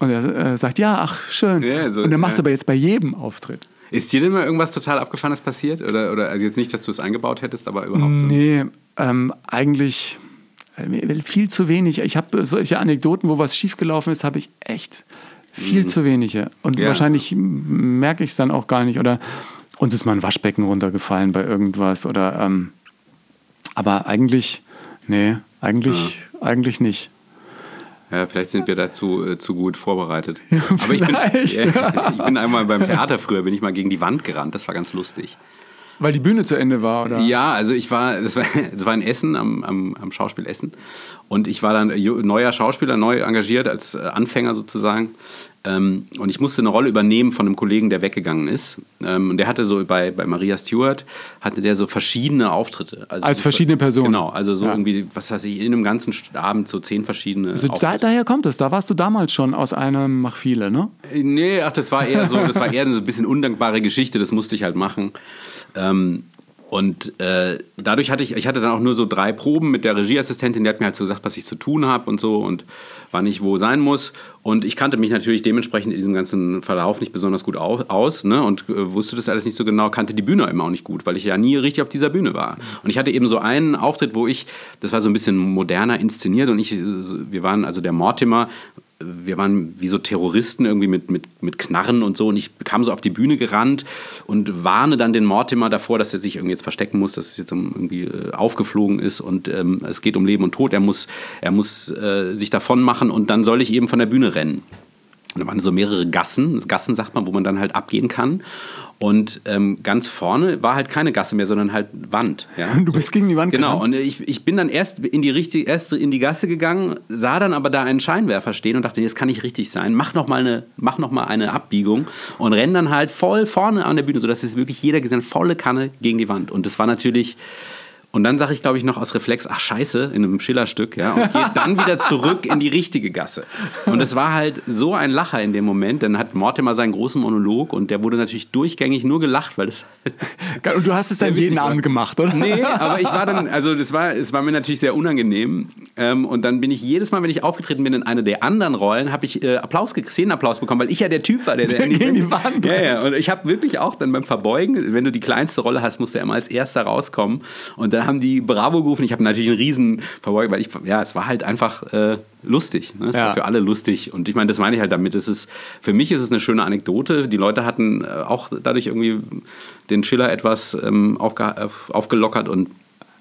Und er äh, sagt, ja, ach, schön. Ja, so, und er macht es ja. aber jetzt bei jedem Auftritt. Ist dir denn mal irgendwas total Abgefahrenes passiert? Oder, oder also jetzt nicht, dass du es eingebaut hättest, aber überhaupt so? Nee, ähm, eigentlich äh, viel zu wenig. Ich habe solche Anekdoten, wo was schiefgelaufen ist, habe ich echt viel zu wenige. Und Ja. wahrscheinlich merke ich es dann auch gar nicht. Oder uns ist mal ein Waschbecken runtergefallen bei irgendwas. Oder ähm, aber eigentlich, nee, eigentlich, eigentlich nicht. Ja, vielleicht sind wir dazu äh, zu gut vorbereitet. Aber ich bin, ja, ich bin einmal beim Theater früher, bin ich mal gegen die Wand gerannt. Das war ganz lustig. Weil die Bühne zu Ende war, oder? Ja, also ich war, das war, das war in Essen, am, am, am Schauspiel Essen. Und ich war dann neuer Schauspieler, neu engagiert als äh, Anfänger sozusagen. Ähm, und ich musste eine Rolle übernehmen von einem Kollegen, der weggegangen ist. Ähm, und der hatte so bei, bei Maria Stewart, hatte der so verschiedene Auftritte. Also Als so- verschiedene Personen. Genau, also so Ja. irgendwie, was weiß ich, in einem ganzen Abend so zehn verschiedene Also da, daher kommt es. Da warst du damals schon aus einem Mach viele, ne? Nee, ach, das war eher so, das war eher so ein bisschen undankbare Geschichte, das musste ich halt machen. Ähm, und äh, dadurch hatte ich, ich hatte dann auch nur so drei Proben mit der Regieassistentin, die hat mir halt so gesagt, was ich zu tun habe und so und wann ich wo sein muss. Und ich kannte mich natürlich dementsprechend in diesem ganzen Verlauf nicht besonders gut au- aus ne? und äh, wusste das alles nicht so genau, kannte die Bühne immer auch nicht gut, weil ich ja nie richtig auf dieser Bühne war. Und ich hatte eben so einen Auftritt, wo ich, das war so ein bisschen moderner inszeniert und ich, wir waren, also der Mortimer, wir waren wie so Terroristen irgendwie mit, mit, mit Knarren und so und ich kam so auf die Bühne gerannt und warne dann den Mortimer davor, dass er sich irgendwie jetzt verstecken muss, dass es jetzt irgendwie äh, aufgeflogen ist und ähm, es geht um Leben und Tod. Er muss, er muss äh, sich davon machen und dann soll ich eben von der Bühne rennen. Und da waren so mehrere Gassen, Gassen sagt man, wo man dann halt abgehen kann. Und ähm, ganz vorne war halt keine Gasse mehr, sondern halt Wand. Ja? Du bist gegen die Wand Genau, gerannt? und ich, ich bin dann erst in die, richtige, erst in die Gasse gegangen, sah dann aber da einen Scheinwerfer stehen und dachte, das kann nicht richtig sein. Mach noch mal eine, mach noch mal eine Abbiegung und renn dann halt voll vorne an der Bühne, sodass es wirklich jeder gesehen hat, volle Kanne gegen die Wand. Und das war natürlich Und dann sage ich, glaube ich, noch aus Reflex, ach scheiße, in einem Schillerstück, ja, und gehe dann wieder zurück in die richtige Gasse. Und es war halt so ein Lacher in dem Moment, dann hat Mortimer seinen großen Monolog und der wurde natürlich durchgängig nur gelacht, weil das... Und du hast es dann jeden. Abend gemacht, oder? Nee, aber ich war dann, also das war, es war mir natürlich sehr unangenehm. Ähm, und dann bin ich jedes Mal, wenn ich aufgetreten bin in einer der anderen Rollen, habe ich äh, Applaus, Szenenapplaus bekommen, weil ich ja der Typ war, der, der, gegen die Wand Ja, ja. Und ich habe wirklich auch dann beim Verbeugen, wenn du die kleinste Rolle hast, musst du ja immer als erster rauskommen. Und dann haben die Bravo gerufen. Ich habe natürlich einen riesen Verbeugen, weil ich, ja, es war halt einfach äh, lustig. Ne? Es Ja. war für alle lustig. Und ich meine, das meine ich halt damit. Es ist, für mich ist es eine schöne Anekdote. Die Leute hatten äh, auch dadurch irgendwie den Schiller etwas ähm, aufge, auf, aufgelockert und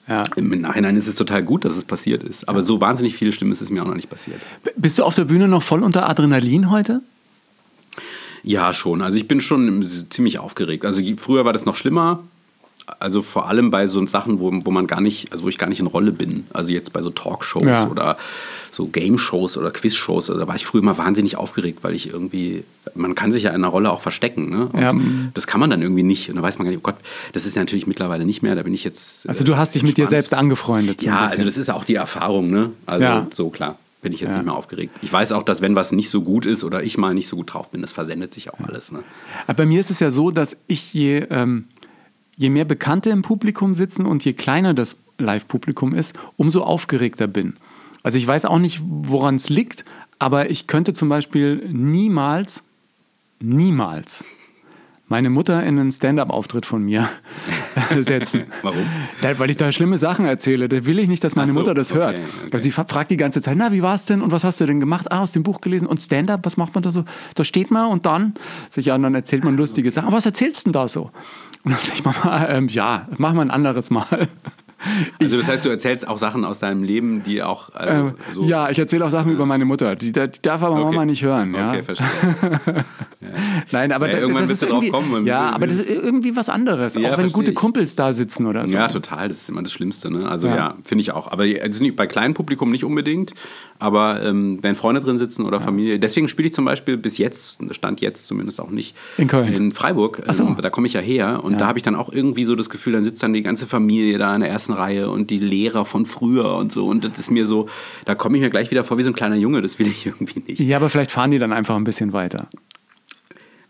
Ja. im Nachhinein ist es total gut, dass es passiert ist. Aber so wahnsinnig viele Stimmen ist es mir auch noch nicht passiert. Bist du auf der Bühne noch voll unter Adrenalin heute? Ja, schon. Also ich bin schon ziemlich aufgeregt. Also früher war das noch schlimmer. Also vor allem bei so Sachen, wo, wo man gar nicht, also wo ich gar nicht in Rolle bin. Also jetzt bei so Talkshows Ja. oder so Game-Shows oder Quiz-Shows. Also da war ich früher immer wahnsinnig aufgeregt, weil ich irgendwie, man kann sich ja in einer Rolle auch verstecken. Ne? Und Ja. Das kann man dann irgendwie nicht. Und da weiß man gar nicht, oh Gott, das ist ja natürlich mittlerweile nicht mehr. Da bin ich jetzt. Also du hast dich mit dir entspannt. selbst angefreundet. Ja, also das ist auch die Erfahrung, ne? Also Ja. so klar. Bin ich jetzt Ja. nicht mehr aufgeregt. Ich weiß auch, dass wenn was nicht so gut ist oder ich mal nicht so gut drauf bin, das versendet sich auch alles. Ne? Aber bei mir ist es ja so, dass ich je, ähm, je mehr Bekannte im Publikum sitzen und je kleiner das Live-Publikum ist, umso aufgeregter bin. Also ich weiß auch nicht, woran es liegt, aber ich könnte zum Beispiel niemals, niemals meine Mutter in einen Stand-up-Auftritt von mir setzen. Warum? Weil ich da schlimme Sachen erzähle. Da will ich nicht, dass meine so, Mutter das okay, hört. okay. Weil sie fra- fragt die ganze Zeit, na, wie war's denn und was hast du denn gemacht? Ah, aus dem Buch gelesen und Stand-up, was macht man da so? Da steht man und dann, sag ich, ja, und dann erzählt man lustige Sachen. Aber was erzählst du denn da so? Und dann sag ich, Mama, ähm, ja, mach mal ein anderes Mal. Also das heißt, du erzählst auch Sachen aus deinem Leben, die auch also, Ähm, so. ja, ich erzähle auch Sachen über meine Mutter. Die, die darf aber Okay. Mama nicht hören. Ja? Okay, verstehe. Nein, aber Ja, da- irgendwann das wirst ist du drauf kommen, ja, aber das ist irgendwie was anderes. Ja, auch wenn gute ich. Kumpels da sitzen oder so. Ja, total. Das ist immer das Schlimmste. Ne? Also Ja. ja, finde ich auch. Aber also bei kleinem Publikum nicht unbedingt. Aber ähm, wenn Freunde drin sitzen oder Familie. Deswegen spiele ich zum Beispiel bis jetzt, stand jetzt zumindest auch nicht, In Köln. in Freiburg. So. Ähm, da komme ich ja her. Und Ja. da habe ich dann auch irgendwie so das Gefühl, dann sitzt dann die ganze Familie da in der ersten Reihe und die Lehrer von früher und so. Und das ist mir so, da komme ich mir gleich wieder vor wie so ein kleiner Junge. Das will ich irgendwie nicht. Ja, aber vielleicht fahren die dann einfach ein bisschen weiter.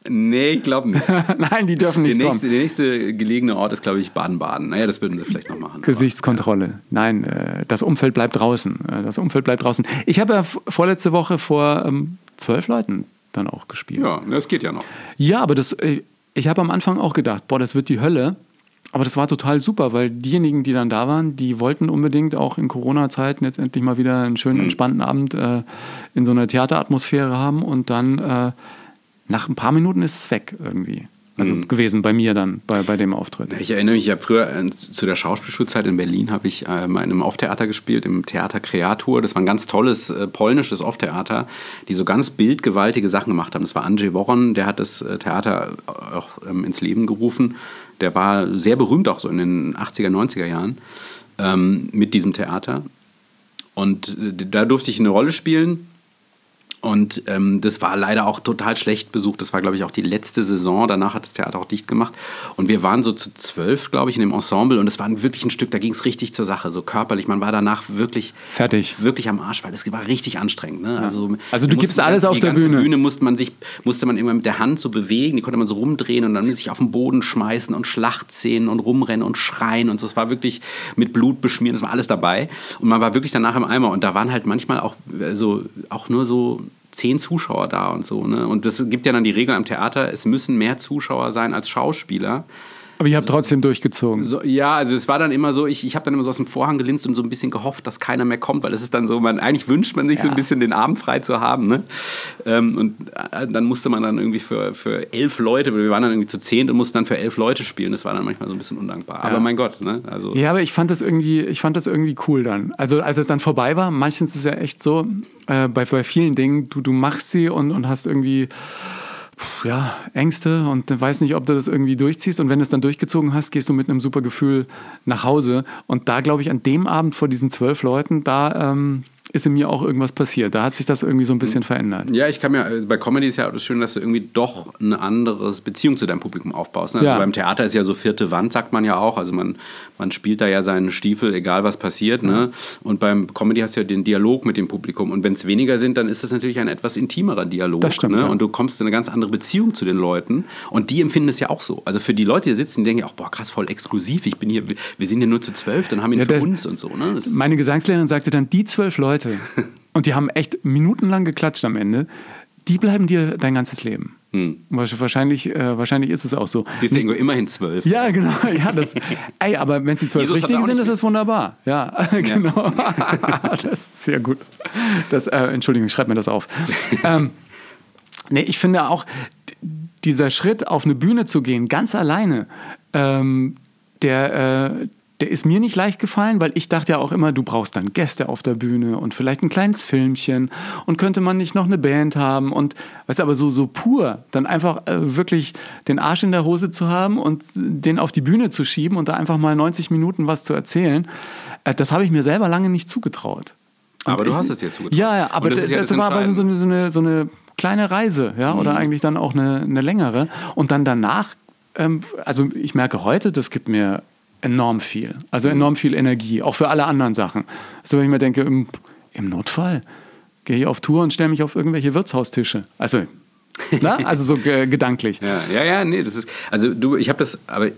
Nee, ich glaube nicht. Nein, die dürfen Der nicht kommen. nächste, der nächste gelegene Ort ist, glaube ich, Baden-Baden. Naja, das würden sie vielleicht noch machen. aber- Gesichtskontrolle. Nein, äh, das Umfeld bleibt draußen. Äh, Das Umfeld bleibt draußen. Ich habe ja vorletzte Woche vor ähm, zwölf Leuten dann auch gespielt. Ja, das geht ja noch. Ja, aber das, äh, ich habe am Anfang auch gedacht, boah, das wird die Hölle. Aber das war total super, weil diejenigen, die dann da waren, die wollten unbedingt auch in Corona-Zeiten jetzt endlich mal wieder einen schönen, entspannten Abend äh, in so einer Theateratmosphäre haben. Und dann äh, nach ein paar Minuten ist es weg irgendwie. Also gewesen bei mir dann, bei, bei dem Auftritt. Ich erinnere mich, ich habe früher äh, zu der Schauspielschulzeit in Berlin habe ich äh, mal in einem Off-Theater gespielt, im Theater Kreatur. Das war ein ganz tolles äh, polnisches Off-Theater, die so ganz bildgewaltige Sachen gemacht haben. Das war Andrzej Woron, der hat das äh, Theater auch ähm, ins Leben gerufen. Der war sehr berühmt auch so in den 80er, 90er Jahren ähm, mit diesem Theater. Und äh, da durfte ich eine Rolle spielen. Und ähm, das war leider auch total schlecht besucht. Das war, glaube ich, auch die letzte Saison. Danach hat das Theater auch dicht gemacht. Und wir waren so zu zwölf, glaube ich, in dem Ensemble. Und es war wirklich ein Stück, da ging es richtig zur Sache, so körperlich. Man war danach wirklich Fertig. wirklich am Arsch, weil es war richtig anstrengend. Ne? Also, Also du gibst alles auf der Bühne. Bühne musste man sich musste man irgendwann mit der Hand so bewegen, die konnte man so rumdrehen und dann sich auf den Boden schmeißen und Schlachtszenen und rumrennen und schreien und so. Es war wirklich mit Blut beschmiert, es war alles dabei und man war wirklich danach im Eimer und da waren halt manchmal auch also auch nur so zehn Zuschauer da und so. Ne? Und das gibt ja dann die Regel am Theater, es müssen mehr Zuschauer sein als Schauspieler. Aber ihr habt trotzdem durchgezogen. So, ja, also es war dann immer so, ich, ich habe dann immer so aus dem Vorhang gelinst und so ein bisschen gehofft, dass keiner mehr kommt, weil es ist dann so, man, eigentlich wünscht man sich so Ja. ein bisschen den Abend frei zu haben. Ne? Ähm, und äh, dann musste man dann irgendwie für, für elf Leute, wir waren dann irgendwie zu zehn und mussten dann für elf Leute spielen. Das war dann manchmal so ein bisschen undankbar. Aber mein Gott, ne? Also, Ja, aber ich fand das irgendwie, ich fand das irgendwie cool dann. Also als es dann vorbei war, meistens ist es ja echt so, äh, bei, bei vielen Dingen, du, du machst sie und, und hast irgendwie ja, Ängste und weißt nicht, ob du das irgendwie durchziehst. Und wenn du es dann durchgezogen hast, gehst du mit einem super Gefühl nach Hause. Und da glaube ich, an dem Abend vor diesen zwölf Leuten, da, ähm, ist in mir auch irgendwas passiert. Da hat sich das irgendwie so ein bisschen verändert. Ja, ich kann mir, also bei Comedy ist ja auch das Schöne, dass du irgendwie doch eine andere Beziehung zu deinem Publikum aufbaust. Ne? Also Ja. beim Theater ist ja so vierte Wand, sagt man ja auch. Also man, man spielt da ja seinen Stiefel, egal was passiert. Ne? Und beim Comedy hast du ja den Dialog mit dem Publikum. Und wenn es weniger sind, dann ist das natürlich ein etwas intimerer Dialog. Das stimmt, ne? ja. Und du kommst in eine ganz andere Beziehung zu den Leuten. Und die empfinden es ja auch so. Also für die Leute, die sitzen, die denken ja auch, boah, krass, voll exklusiv. Ich bin hier, wir sind hier nur zu zwölf, dann haben wir ihn Ja, für der- uns und so. Ne? Meine Gesangslehrerin sagte dann, die zwölf Leute, und die haben echt minutenlang geklatscht am Ende, die bleiben dir dein ganzes Leben. Wahrscheinlich, äh, wahrscheinlich ist es auch so. Hm. Siehst du irgendwo immerhin zwölf. Ja, genau. Ja, das, ey, aber wenn es die zwölf auch sind, ist das wunderbar. Ja, genau. das ist sehr gut. Das, äh, Entschuldigung, ich schreibe mir das auf. ähm, nee, ich finde auch, dieser Schritt auf eine Bühne zu gehen, ganz alleine, ähm, der, äh, der ist mir nicht leicht gefallen, weil ich dachte ja auch immer, du brauchst dann Gäste auf der Bühne und vielleicht ein kleines Filmchen und könnte man nicht noch eine Band haben und weißt du, aber so, so pur, dann einfach äh, wirklich den Arsch in der Hose zu haben und den auf die Bühne zu schieben und da einfach mal 90 Minuten was zu erzählen, äh, das habe ich mir selber lange nicht zugetraut. Und Aber du ich- hast es dir zugetraut. Ja, ja, aber Und das das, ja das das war aber so eine, so, eine, so eine kleine Reise, ja, oder eigentlich dann auch eine, eine längere. Und dann danach, ähm, also ich merke heute, das gibt mir enorm viel. Also enorm viel Energie, auch für alle anderen Sachen. So, wenn ich mir denke, im, im Notfall gehe ich auf Tour und stelle mich auf irgendwelche Wirtshaustische. Also, na, also so ge gedanklich. Ja, ja, ja, nee, das ist. Also du, ich habe das, aber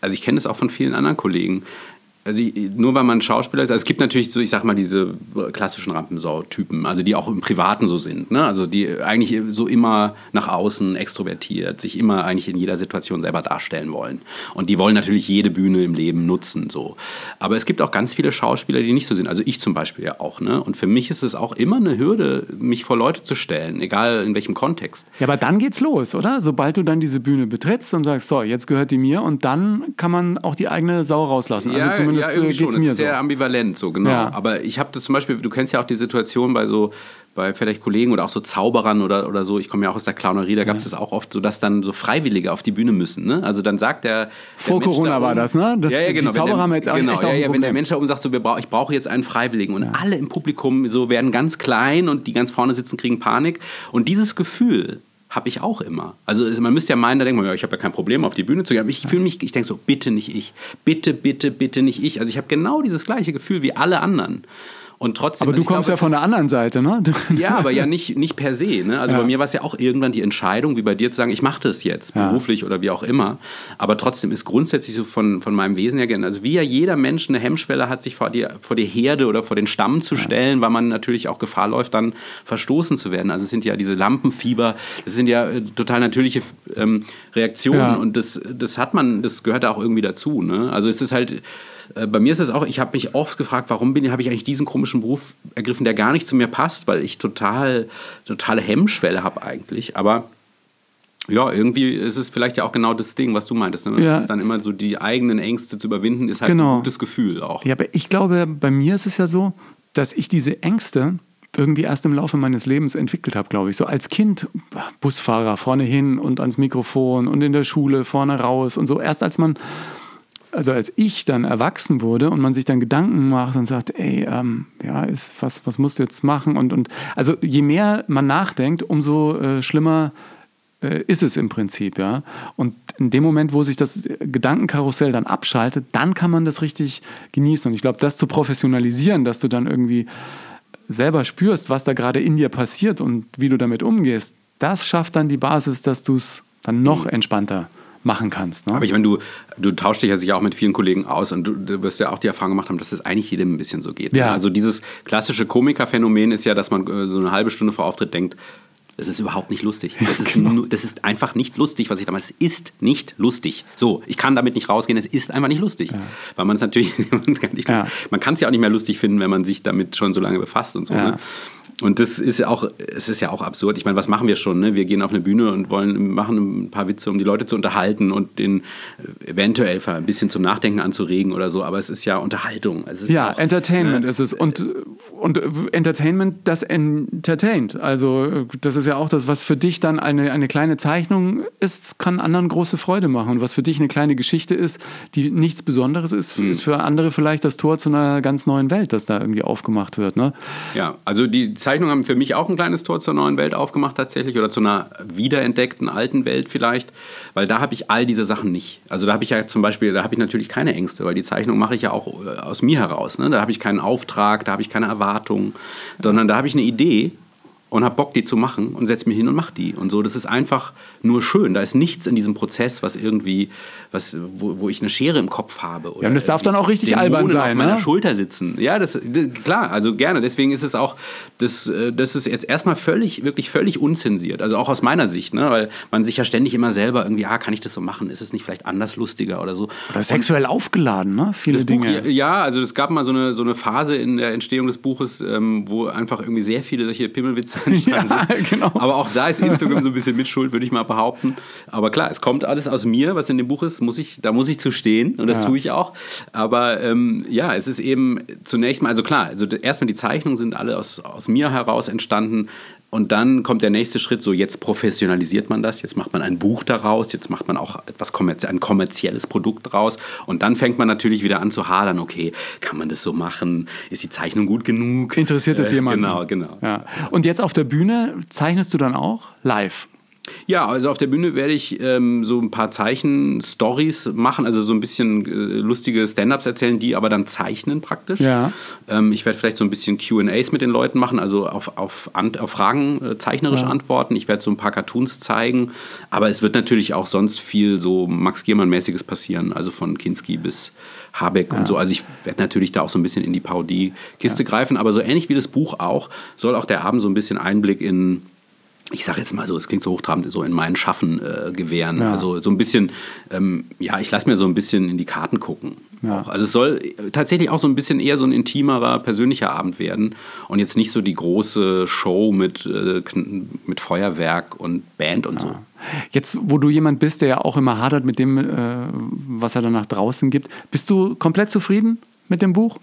also ich kenne das auch von vielen anderen Kollegen. Also ich, nur weil man Schauspieler ist, also es gibt natürlich so, ich sag mal, diese klassischen Rampensau-Typen, also die auch im Privaten so sind, ne? Also die eigentlich so immer nach außen extrovertiert, sich immer eigentlich in jeder Situation selber darstellen wollen. Und die wollen natürlich jede Bühne im Leben nutzen, so. Aber es gibt auch ganz viele Schauspieler, die nicht so sind. Also ich zum Beispiel ja auch, ne? Und für mich ist es auch immer eine Hürde, mich vor Leute zu stellen, egal in welchem Kontext. Ja, aber dann geht's los, oder? Sobald du dann diese Bühne betrittst und sagst, so, jetzt gehört die mir und dann kann man auch die eigene Sau rauslassen. Also zumindest ja, irgendwie äh, schon. Es ist so. sehr ambivalent, so genau. Ja. Aber ich habe das zum Beispiel, du kennst ja auch die Situation bei so, bei vielleicht Kollegen oder auch so Zauberern oder, oder so, ich komme ja auch aus der Clownerie, da gab es das auch oft so, dass dann so Freiwillige auf die Bühne müssen. Ne? Also dann sagt der. der Vor Mensch Corona da war das, ne? Das- ja, ja, die genau. Wenn Zauberer der- haben jetzt auch genau, echt auch ja, ein ja, wenn der. Mensch da oben sagt, so, wir brauch, ich brauche jetzt einen Freiwilligen und alle im Publikum so werden ganz klein und die ganz vorne sitzen, kriegen Panik. Und dieses Gefühl habe ich auch immer. Also man müsste ja meinen, da denkt man, ja, ich habe ja kein Problem, auf die Bühne zu gehen. Aber ich fühle mich, ich denke so, bitte nicht ich. Bitte, bitte, bitte nicht ich. Also ich habe genau dieses gleiche Gefühl wie alle anderen. Und trotzdem. Aber also du ich kommst glaube, ja von der anderen Seite, ne? Ja, aber ja nicht, nicht per se. Ne? Also Ja. bei mir war es ja auch irgendwann die Entscheidung, wie bei dir zu sagen, ich mache das jetzt, Ja. beruflich oder wie auch immer. Aber trotzdem ist grundsätzlich so von, von meinem Wesen her, gerne- also wie ja jeder Mensch eine Hemmschwelle hat, sich vor die, vor die Herde oder vor den Stamm zu stellen, weil man natürlich auch Gefahr läuft, dann verstoßen zu werden. Also es sind ja diese Lampenfieber, das sind ja äh, total natürliche ähm, Reaktionen Ja. und das, das hat man, das gehört da auch irgendwie dazu. Ne? Also es ist halt, äh, bei mir ist es auch, ich habe mich oft gefragt, warum bin, habe ich eigentlich diesen komischen Beruf ergriffen, der gar nicht zu mir passt, weil ich total, totale Hemmschwelle habe eigentlich. Aber ja, irgendwie ist es vielleicht ja auch genau das Ding, was du meintest. Ne? Ja. Dann immer so, die eigenen Ängste zu überwinden, ist halt Genau. ein gutes Gefühl auch. Ja, aber ich glaube, bei mir ist es ja so, dass ich diese Ängste irgendwie erst im Laufe meines Lebens entwickelt habe, glaube ich. So als Kind Busfahrer vorne hin und ans Mikrofon und in der Schule vorne raus und so. Erst als man, also als ich dann erwachsen wurde und man sich dann Gedanken macht und sagt, ey, ähm, ja, ist, was, was musst du jetzt machen? Und, und also je mehr man nachdenkt, umso äh, schlimmer äh, ist es im Prinzip, ja. Und in dem Moment, wo sich das Gedankenkarussell dann abschaltet, dann kann man das richtig genießen. Und ich glaube, das zu professionalisieren, dass du dann irgendwie selber spürst, was da gerade in dir passiert und wie du damit umgehst, das schafft dann die Basis, dass du es dann noch entspannter machen kannst. Ne? Aber ich meine, du, du tauschst dich ja sicher auch mit vielen Kollegen aus und du, du wirst ja auch die Erfahrung gemacht haben, dass das eigentlich jedem ein bisschen so geht. ne? Ja. Also dieses klassische Komikerphänomen ist ja, dass man äh, so eine halbe Stunde vor Auftritt denkt, das ist überhaupt nicht lustig. Das ist, genau. das ist einfach nicht lustig, was ich damals. Es ist nicht lustig. So, ich kann damit nicht rausgehen. Es ist einfach nicht lustig, weil man es natürlich man kann nicht- Ja. es ja auch nicht mehr lustig finden, wenn man sich damit schon so lange befasst und so. Ja. Ne? Und das ist ja auch, es ist ja auch absurd. Ich meine, was machen wir schon? Ne? Wir gehen auf eine Bühne und wollen machen ein paar Witze, um die Leute zu unterhalten und den äh, eventuell ein bisschen zum Nachdenken anzuregen oder so. Aber es ist ja Unterhaltung. Es ist ja, auch, Entertainment ne? ist es. Und, und Entertainment, das entertaint. Also das ist ja auch das, was für dich dann eine, eine kleine Zeichnung ist, kann anderen große Freude machen. Und was für dich eine kleine Geschichte ist, die nichts Besonderes ist, Hm. ist für andere vielleicht das Tor zu einer ganz neuen Welt, das da irgendwie aufgemacht wird. Ne? Ja, also die Zeichnungen haben für mich auch ein kleines Tor zur neuen Welt aufgemacht tatsächlich oder zu einer wiederentdeckten alten Welt vielleicht, weil da habe ich all diese Sachen nicht. Also da habe ich ja zum Beispiel, da habe ich natürlich keine Ängste, weil die Zeichnung mache ich ja auch äh, aus mir heraus. Ne? Da habe ich keinen Auftrag, da habe ich keine Erwartung, sondern da habe ich eine Idee und habe Bock, die zu machen und setze mich hin und mache die. Und so, das ist einfach nur schön. Da ist nichts in diesem Prozess, was irgendwie, was, wo, wo ich eine Schere im Kopf habe. Oder Ja, und das darf dann auch richtig Dämonen albern sein, auf meiner ne? Schulter sitzen. Ja, das, das klar, also gerne. Deswegen ist es auch, das, äh, das ist jetzt erstmal völlig, wirklich völlig unzensiert. Also auch aus meiner Sicht, ne? weil man sich ja ständig immer selber irgendwie, ah, kann ich das so machen? Ist es nicht vielleicht anders lustiger oder so? Oder sexuell aufgeladen, ne? Viele Das Buch, Dinge. ja, also es gab mal so eine, so eine Phase in der Entstehung des Buches, ähm, wo einfach irgendwie sehr viele solche Pimmelwitze entstanden Ja, sind. genau. Aber auch da ist Instagram so ein bisschen mitschuld, würde ich mal behaupten. Aber klar, es kommt alles aus mir, was in dem Buch ist, muss ich, da muss ich zu stehen und das Ja. tue ich auch. Aber ähm, ja, es ist eben zunächst mal, also klar, also erstmal die Zeichnungen sind alle aus, aus mir heraus entstanden. Und dann kommt der nächste Schritt, so jetzt professionalisiert man das, jetzt macht man ein Buch daraus, jetzt macht man auch etwas kommerz ein kommerzielles Produkt daraus. Und dann fängt man natürlich wieder an zu hadern, okay, kann man das so machen? Ist die Zeichnung gut genug? Interessiert es Äh, jemanden? Genau, genau. Ja. Und jetzt auf der Bühne zeichnest du dann auch live? Ja, also auf der Bühne werde ich ähm, so ein paar Zeichen-Stories machen, also so ein bisschen äh, lustige Stand-Ups erzählen, die aber dann zeichnen praktisch. Ja. Ähm, ich werde vielleicht so ein bisschen QAs mit den Leuten machen, also auf, auf, auf Fragen äh, zeichnerisch antworten. Ich werde so ein paar Cartoons zeigen, aber es wird natürlich auch sonst viel so Max Giermann-mäßiges passieren, also von Kinski bis Habeck und so. Also ich werde natürlich da auch so ein bisschen in die Parodie-Kiste greifen, aber so ähnlich wie das Buch auch, soll auch der Abend so ein bisschen Einblick in ich sage jetzt mal so, es klingt so hochtrabend, so in mein Schaffen äh, gewähren. Ja. Also so ein bisschen, ähm, ja, ich lasse mir so ein bisschen in die Karten gucken. Ja. Also es soll tatsächlich auch so ein bisschen eher so ein intimerer, persönlicher Abend werden und jetzt nicht so die große Show mit, äh, mit Feuerwerk und Band und so. Jetzt, wo du jemand bist, der ja auch immer hadert mit dem, äh, was er dann nach draußen gibt, bist du komplett zufrieden mit dem Buch?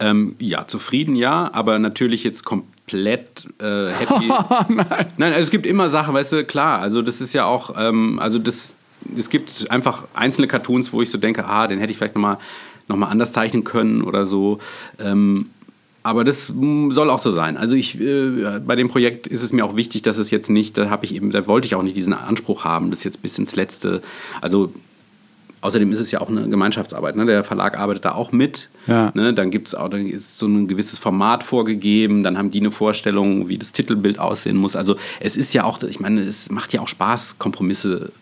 Ähm, ja, zufrieden ja, aber natürlich jetzt komplett äh, happy. Nein. Nein, also es gibt immer Sachen, weißt du, klar, also das ist ja auch, ähm, also das, es gibt einfach einzelne Cartoons, wo ich so denke, ah, den hätte ich vielleicht nochmal noch mal anders zeichnen können oder so. Ähm, aber das mm, soll auch so sein. Also ich, äh, bei dem Projekt ist es mir auch wichtig, dass es jetzt nicht, da habe ich eben, da wollte ich auch nicht diesen Anspruch haben, das jetzt bis ins Letzte, also Außerdem ist es ja auch eine Gemeinschaftsarbeit. Ne? Der Verlag arbeitet da auch mit. Ja. Ne? Dann gibt es auch dann ist so ein gewisses Format vorgegeben. Dann haben die eine Vorstellung, wie das Titelbild aussehen muss. Also es ist ja auch, ich meine, es macht ja auch Spaß, Kompromisse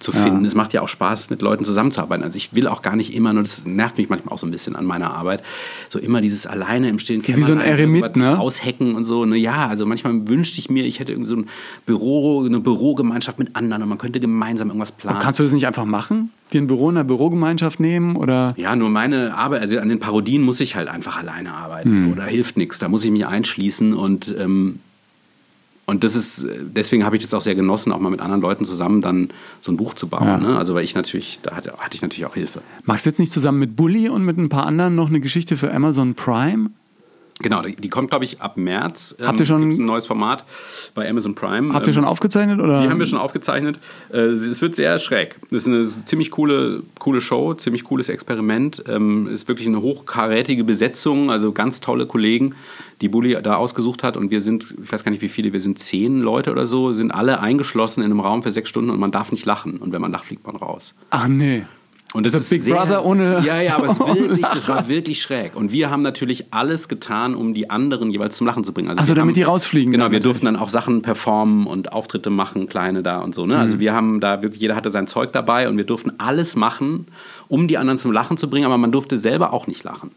zu finden. Es macht ja auch Spaß, mit Leuten zusammenzuarbeiten. Also ich will auch gar nicht immer, nur das nervt mich manchmal auch so ein bisschen an meiner Arbeit, so immer dieses alleine im stillen wie so ein Eremit, ne? aushacken und so. Ne? Ja, also manchmal wünschte ich mir, ich hätte irgendwie so ein Büro, eine Bürogemeinschaft mit anderen und man könnte gemeinsam irgendwas planen. Kannst du das nicht einfach machen? Dir ein Büro in einer Bürogemeinschaft nehmen? Oder? Ja, nur meine Arbeit, also an den Parodien muss ich halt einfach alleine arbeiten. So, da hilft nichts. Da muss ich mich einschließen und, ähm, und das ist, deswegen habe ich das auch sehr genossen, auch mal mit anderen Leuten zusammen dann so ein Buch zu bauen. Ja. Ne? Also weil ich natürlich, da hatte, hatte ich natürlich auch Hilfe. Machst du jetzt nicht zusammen mit Bully und mit ein paar anderen noch eine Geschichte für Amazon Prime? Genau, die, die kommt, glaube ich, ab März. Ähm, Habt ihr schon- gibt's ein neues Format bei Amazon Prime. Habt ihr Ähm, schon aufgezeichnet? Oder? Die haben wir schon aufgezeichnet. Äh, Es wird sehr schräg. Das ist eine ziemlich coole, coole Show, ziemlich cooles Experiment. Ähm, Ist wirklich eine hochkarätige Besetzung, also ganz tolle Kollegen, die Bully da ausgesucht hat. Und wir sind, ich weiß gar nicht wie viele, wir sind zehn Leute oder so, sind alle eingeschlossen in einem Raum für sechs Stunden und man darf nicht lachen. Und wenn man lacht, fliegt man raus. Ach nee. Und das Also ist Big sehr, Brother ohne- Ja, ja, aber es wirklich, das war wirklich schräg. Und wir haben natürlich alles getan, um die anderen jeweils zum Lachen zu bringen. Ach so, wir damit haben, die rausfliegen Genau, wir natürlich. durften dann auch Sachen performen und Auftritte machen, kleine da und so. Ne? Mhm. Also wir haben da wirklich, jeder hatte sein Zeug dabei und wir durften alles machen, um die anderen zum Lachen zu bringen, aber man durfte selber auch nicht lachen.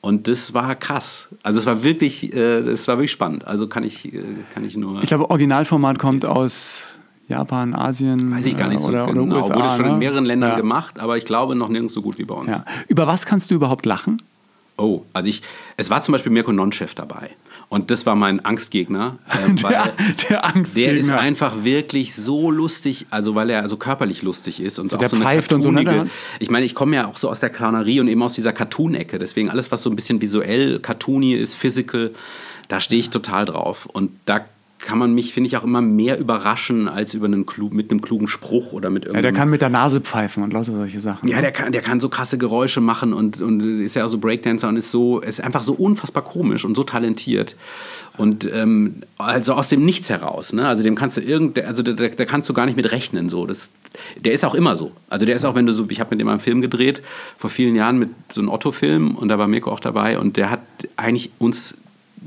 Und das war krass. Also es war wirklich, äh, das war wirklich spannend. Also kann ich, äh, kann ich nur. Ich glaube, Originalformat kommt aus Japan, Asien. Weiß ich gar nicht äh, so oder, genau. Oder USA, Wurde schon ne? in mehreren Ländern ja. gemacht, aber ich glaube noch nirgends so gut wie bei uns. Ja. Über was kannst du überhaupt lachen? Oh, also ich, es war zum Beispiel Mirko Nonchef dabei. Und das war mein Angstgegner. Ähm, Der, der Angstgegner. der ist einfach wirklich so lustig, also weil er so körperlich lustig ist und so der auch so eine pfeift und so, ne? Ich meine, ich komme ja auch so aus der Clownerie und eben aus dieser Cartoon-Ecke. Deswegen alles, was so ein bisschen visuell cartoony ist, physical, da stehe ich total drauf. Und da kann man mich, finde ich, auch immer mehr überraschen als über einen Klu mit einem klugen Spruch oder mit ja, irgendeinem der kann mit der Nase pfeifen und lauter solche Sachen. ja, der kann, der kann so krasse Geräusche machen und, und ist ja auch so Breakdancer und ist so, ist einfach so unfassbar komisch und so talentiert. Und ähm, also aus dem Nichts heraus, ne? Also dem kannst du irgend, also da, da kannst du gar nicht mit rechnen. So. Das, der ist auch immer so. Also der ist auch, wenn du so, ich habe mit dem einen Film gedreht, vor vielen Jahren mit so einem Otto-Film und da war Mirko auch dabei und der hat eigentlich uns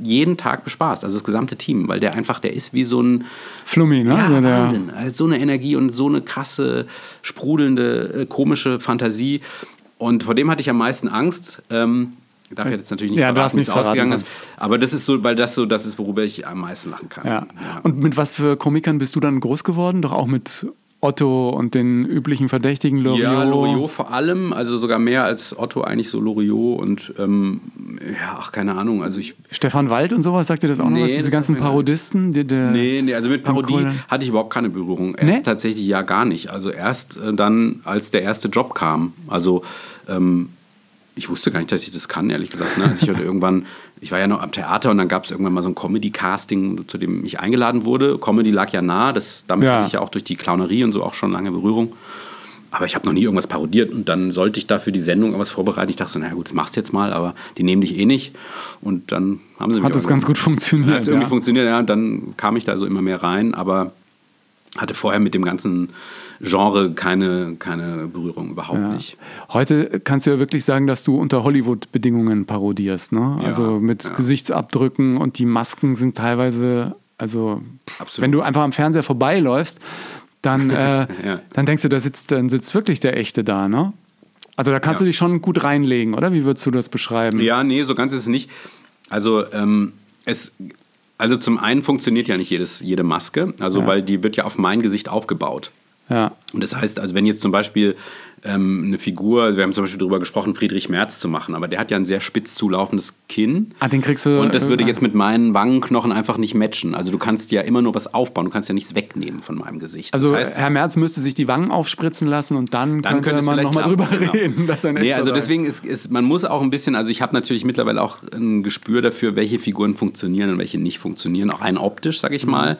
jeden Tag bespaßt, also das gesamte Team, weil der einfach, der ist wie so ein, Flummi, ne? ja, Wahnsinn. Also so eine Energie und so eine krasse, sprudelnde, äh, komische Fantasie. Und vor dem hatte ich am meisten Angst. Ähm, ich darf jetzt natürlich nicht Ja, darfst wie es ausgegangen verraten, ist. Aber das ist so, weil das so das ist, worüber ich am meisten lachen kann. Ja. Und mit was für Komikern bist du dann groß geworden? Doch auch mit Otto und den üblichen Verdächtigen Loriot? Ja, Loriot vor allem, also sogar mehr als Otto eigentlich so Loriot und ähm, ja, ach, keine Ahnung. Also ich Stefan Wald und sowas, sagt dir das auch noch Nee, was? das Diese ganzen Parodisten? Die, der, Nee, nee, also mit Parodie hatte ich überhaupt keine Berührung. Erst Nee? tatsächlich ja gar nicht. Also erst äh, dann, als der erste Job kam. Also ähm, ich wusste gar nicht, dass ich das kann, ehrlich gesagt. Ne? Also ich hatte irgendwann, ich war ja noch am Theater und dann gab es irgendwann mal so ein Comedy-Casting, zu dem ich eingeladen wurde. Comedy lag ja nah, das, damit Ja. hatte ich ja auch durch die Clownerie und so auch schon lange Berührung. Aber ich habe noch nie irgendwas parodiert und dann sollte ich dafür die Sendung irgendwas vorbereiten. Ich dachte so, naja gut, das machst du jetzt mal, aber die nehmen dich eh nicht. Und dann haben sie mich Hat das ganz gut funktioniert. hat es irgendwie ja. funktioniert, ja. Und dann kam ich da so immer mehr rein, aber hatte vorher mit dem ganzen Genre keine, keine Berührung, überhaupt Ja. nicht. Heute kannst du ja wirklich sagen, dass du unter Hollywood-Bedingungen parodierst. Ne? Ja, also mit ja. Gesichtsabdrücken und die Masken sind teilweise, also Absolut. wenn du einfach am Fernseher vorbeiläufst, dann, äh, dann denkst du, da sitzt, dann sitzt wirklich der Echte da. Ne? Also da kannst du dich schon gut reinlegen, oder? Wie würdest du das beschreiben? Ja, nee, so ganz ist es nicht. Also, ähm, es, also zum einen funktioniert ja nicht jedes, jede Maske, also Ja. weil die wird ja auf mein Gesicht aufgebaut. Ja. Und das heißt, also wenn jetzt zum Beispiel ähm, eine Figur, also wir haben zum Beispiel darüber gesprochen, Friedrich Merz zu machen, aber der hat ja ein sehr spitz zulaufendes Kinn. Ah, den kriegst du. Und das würde äh, jetzt mit meinen Wangenknochen einfach nicht matchen. Also du kannst ja immer nur was aufbauen, du kannst ja nichts wegnehmen von meinem Gesicht. Also das heißt, Herr Merz müsste sich die Wangen aufspritzen lassen und dann, dann könnte man nochmal drüber genau. reden, dass er ein Nee, also deswegen ist, ist, man muss auch ein bisschen, also ich habe natürlich mittlerweile auch ein Gespür dafür, welche Figuren funktionieren und welche nicht funktionieren, auch rein optisch, sag Mhm. ich mal.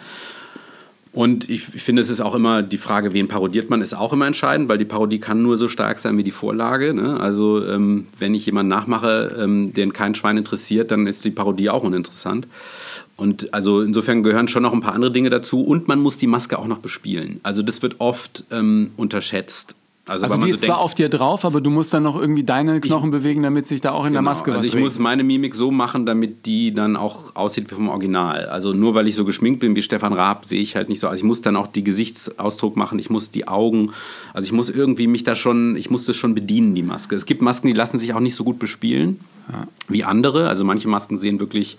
Und ich finde, es ist auch immer die Frage, wen parodiert man, ist auch immer entscheidend, weil die Parodie kann nur so stark sein wie die Vorlage. Ne? Also ähm, wenn ich jemanden nachmache, ähm, den kein Schwein interessiert, dann ist die Parodie auch uninteressant. Und also insofern gehören schon noch ein paar andere Dinge dazu und man muss die Maske auch noch bespielen. Also das wird oft ähm, unterschätzt. Also, Also die so ist zwar denkt- auf dir drauf, aber du musst dann noch irgendwie deine Knochen bewegen, damit sich da auch in der Genau. Maske was Also ich regt. muss meine Mimik so machen, damit die dann auch aussieht wie vom Original. Also nur weil ich so geschminkt bin wie Stefan Raab, sehe ich halt nicht so. Also ich muss dann auch die Gesichtsausdruck machen, ich muss die Augen, also ich muss irgendwie mich da schon, ich muss das schon bedienen, die Maske. Es gibt Masken, die lassen sich auch nicht so gut bespielen wie andere. Also manche Masken sehen wirklich,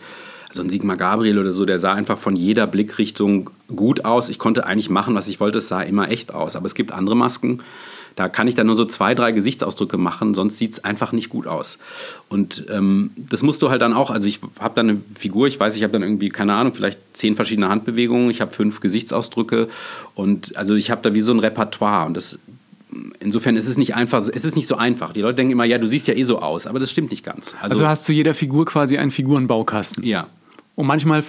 also ein Sigmar Gabriel oder so, der sah einfach von jeder Blickrichtung gut aus. Ich konnte eigentlich machen, was ich wollte, es sah immer echt aus. Aber es gibt andere Masken, da kann ich dann nur so zwei, drei Gesichtsausdrücke machen, sonst sieht es einfach nicht gut aus. Und ähm, das musst du halt dann auch, also ich habe dann eine Figur, ich weiß, ich habe dann irgendwie, keine Ahnung, vielleicht zehn verschiedene Handbewegungen, ich habe fünf Gesichtsausdrücke und also ich habe da wie so ein Repertoire und das Insofern ist es nicht einfach, es ist nicht so einfach. Die Leute denken immer, ja, du siehst ja eh so aus, aber das stimmt nicht ganz. also du hast zu jeder Figur quasi einen Figurenbaukasten. ja, Und manchmal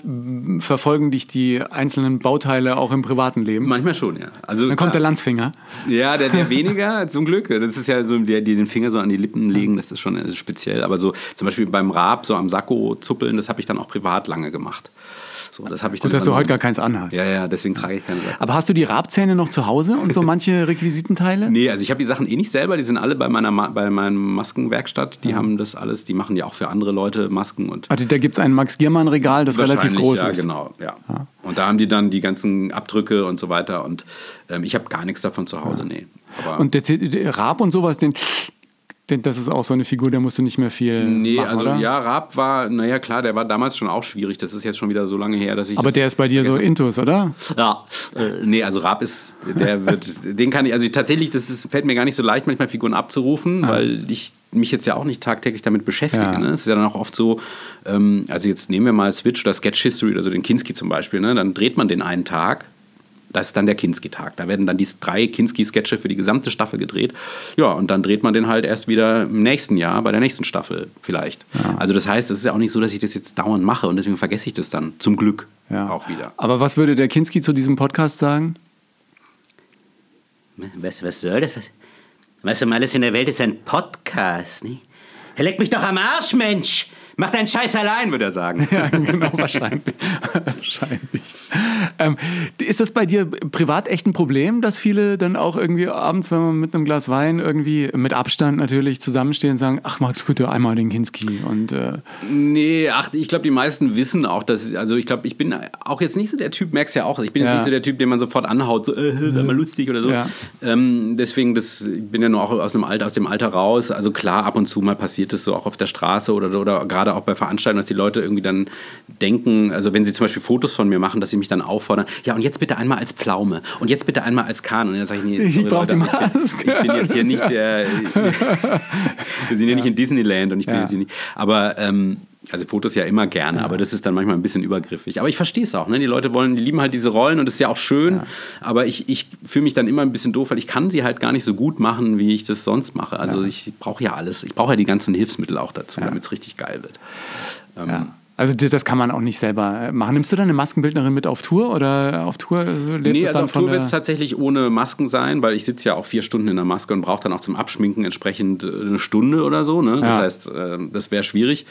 verfolgen dich die einzelnen Bauteile auch im privaten Leben. manchmal schon, ja. Also Dann kommt der. Landsfinger. Ja, der, der weniger, zum Glück. Das ist ja so, der, die den Finger so an die Lippen legen, das ist schon äh, speziell. Aber so zum Beispiel beim Raab, so am Sakko zuppeln, das habe ich dann auch privat lange gemacht. So, das habe ich Gut, dass du heute gar keins anhast. Ja, ja, deswegen trage ich keine Sakko. Aber hast du die Rabzähne noch zu Hause und so manche Requisitenteile? Nee, also ich habe die Sachen eh nicht selber, die sind alle bei meiner Ma bei meiner Maskenwerkstatt. Die haben das alles, die machen ja auch für andere Leute Masken und Warte, da gibt es ein Max-Giermann-Regal, das relativ groß ja, ist. genau, ja. Und da haben die dann die ganzen Abdrücke und so weiter. Und ähm, ich habe gar nichts davon zu Hause, nee. Aber Und der, Raab und sowas, den, das ist auch so eine Figur, der musst du nicht mehr viel Nee, machen, also oder? ja, Raab war, naja klar, der war damals schon auch schwierig. Das ist jetzt schon wieder so lange her, dass ich. Aber der ist bei dir so intus, oder? Ja, äh, nee, also Raab ist, der wird, den kann ich, also tatsächlich, das ist, fällt mir gar nicht so leicht, manchmal Figuren abzurufen, weil ich mich jetzt ja auch nicht tagtäglich damit beschäftige. Ja. Ne? Es ist ja dann auch oft so, ähm, also jetzt nehmen wir mal Switch oder Sketch History, also den Kinski zum Beispiel, ne? dann dreht man den einen Tag, das ist dann der Kinski-Tag. Da werden dann die drei Kinski-Sketche für die gesamte Staffel gedreht. Ja, und dann dreht man den halt erst wieder im nächsten Jahr, bei der nächsten Staffel vielleicht. Also das heißt, es ist ja auch nicht so, dass ich das jetzt dauernd mache und deswegen vergesse ich das dann zum Glück Ja. auch wieder. Aber was würde der Kinski zu diesem Podcast sagen? Was, was soll das? Was, was um alles in der Welt ist ein Podcast, ne? Er leckt mich doch am Arsch, Mensch! Mach deinen Scheiß allein, würde er sagen. Ja, genau, wahrscheinlich. wahrscheinlich. Ähm, ist das bei dir privat echt ein Problem, dass viele dann auch irgendwie abends, wenn man mit einem Glas Wein irgendwie mit Abstand natürlich zusammenstehen und sagen, ach Max, bitte einmal den Kinski und äh, Nee, ach, ich glaube, die meisten wissen auch, dass, also ich glaube, ich bin auch jetzt nicht so der Typ, merkst ja auch, ich bin jetzt Ja. nicht so der Typ, den man sofort anhaut, so, äh, sei mal lustig oder so. Ja. Ähm, deswegen, das, ich bin ja nur auch aus dem, Alter, aus dem Alter raus. Also klar, ab und zu mal passiert es so auch auf der Straße oder, oder gerade auch bei Veranstaltungen, dass die Leute irgendwie dann denken, also wenn sie zum Beispiel Fotos von mir machen, dass sie mich dann auffordern, ja und jetzt bitte einmal als Pflaume und jetzt bitte einmal als Kahn. Und dann sage ich, nee, Ich sorry, brauch Leute, die ich, Maske. ich bin jetzt hier nicht der, wir sind ja nicht in Disneyland und ich bin Ja. jetzt hier nicht, aber ähm, also Fotos ja immer gerne, aber das ist dann manchmal ein bisschen übergriffig. Aber ich verstehe es auch. Ne? Die Leute wollen, die lieben halt diese Rollen und das ist ja auch schön. Aber ich, ich fühle mich dann immer ein bisschen doof, weil ich kann sie halt gar nicht so gut machen, wie ich das sonst mache. Also ich brauche ja alles. Ich brauche ja die ganzen Hilfsmittel auch dazu, damit es richtig geil wird. Ähm, ja. Also das kann man auch nicht selber machen. Nimmst du deine Maskenbildnerin mit auf Tour oder auf Tour äh, lebt Nee, also auf Tour wird es tatsächlich ohne Masken sein, weil ich sitze ja auch vier Stunden in der Maske und brauche dann auch zum Abschminken entsprechend äh, eine Stunde oder so. Ne? Das Ja. heißt, äh, das wäre schwierig.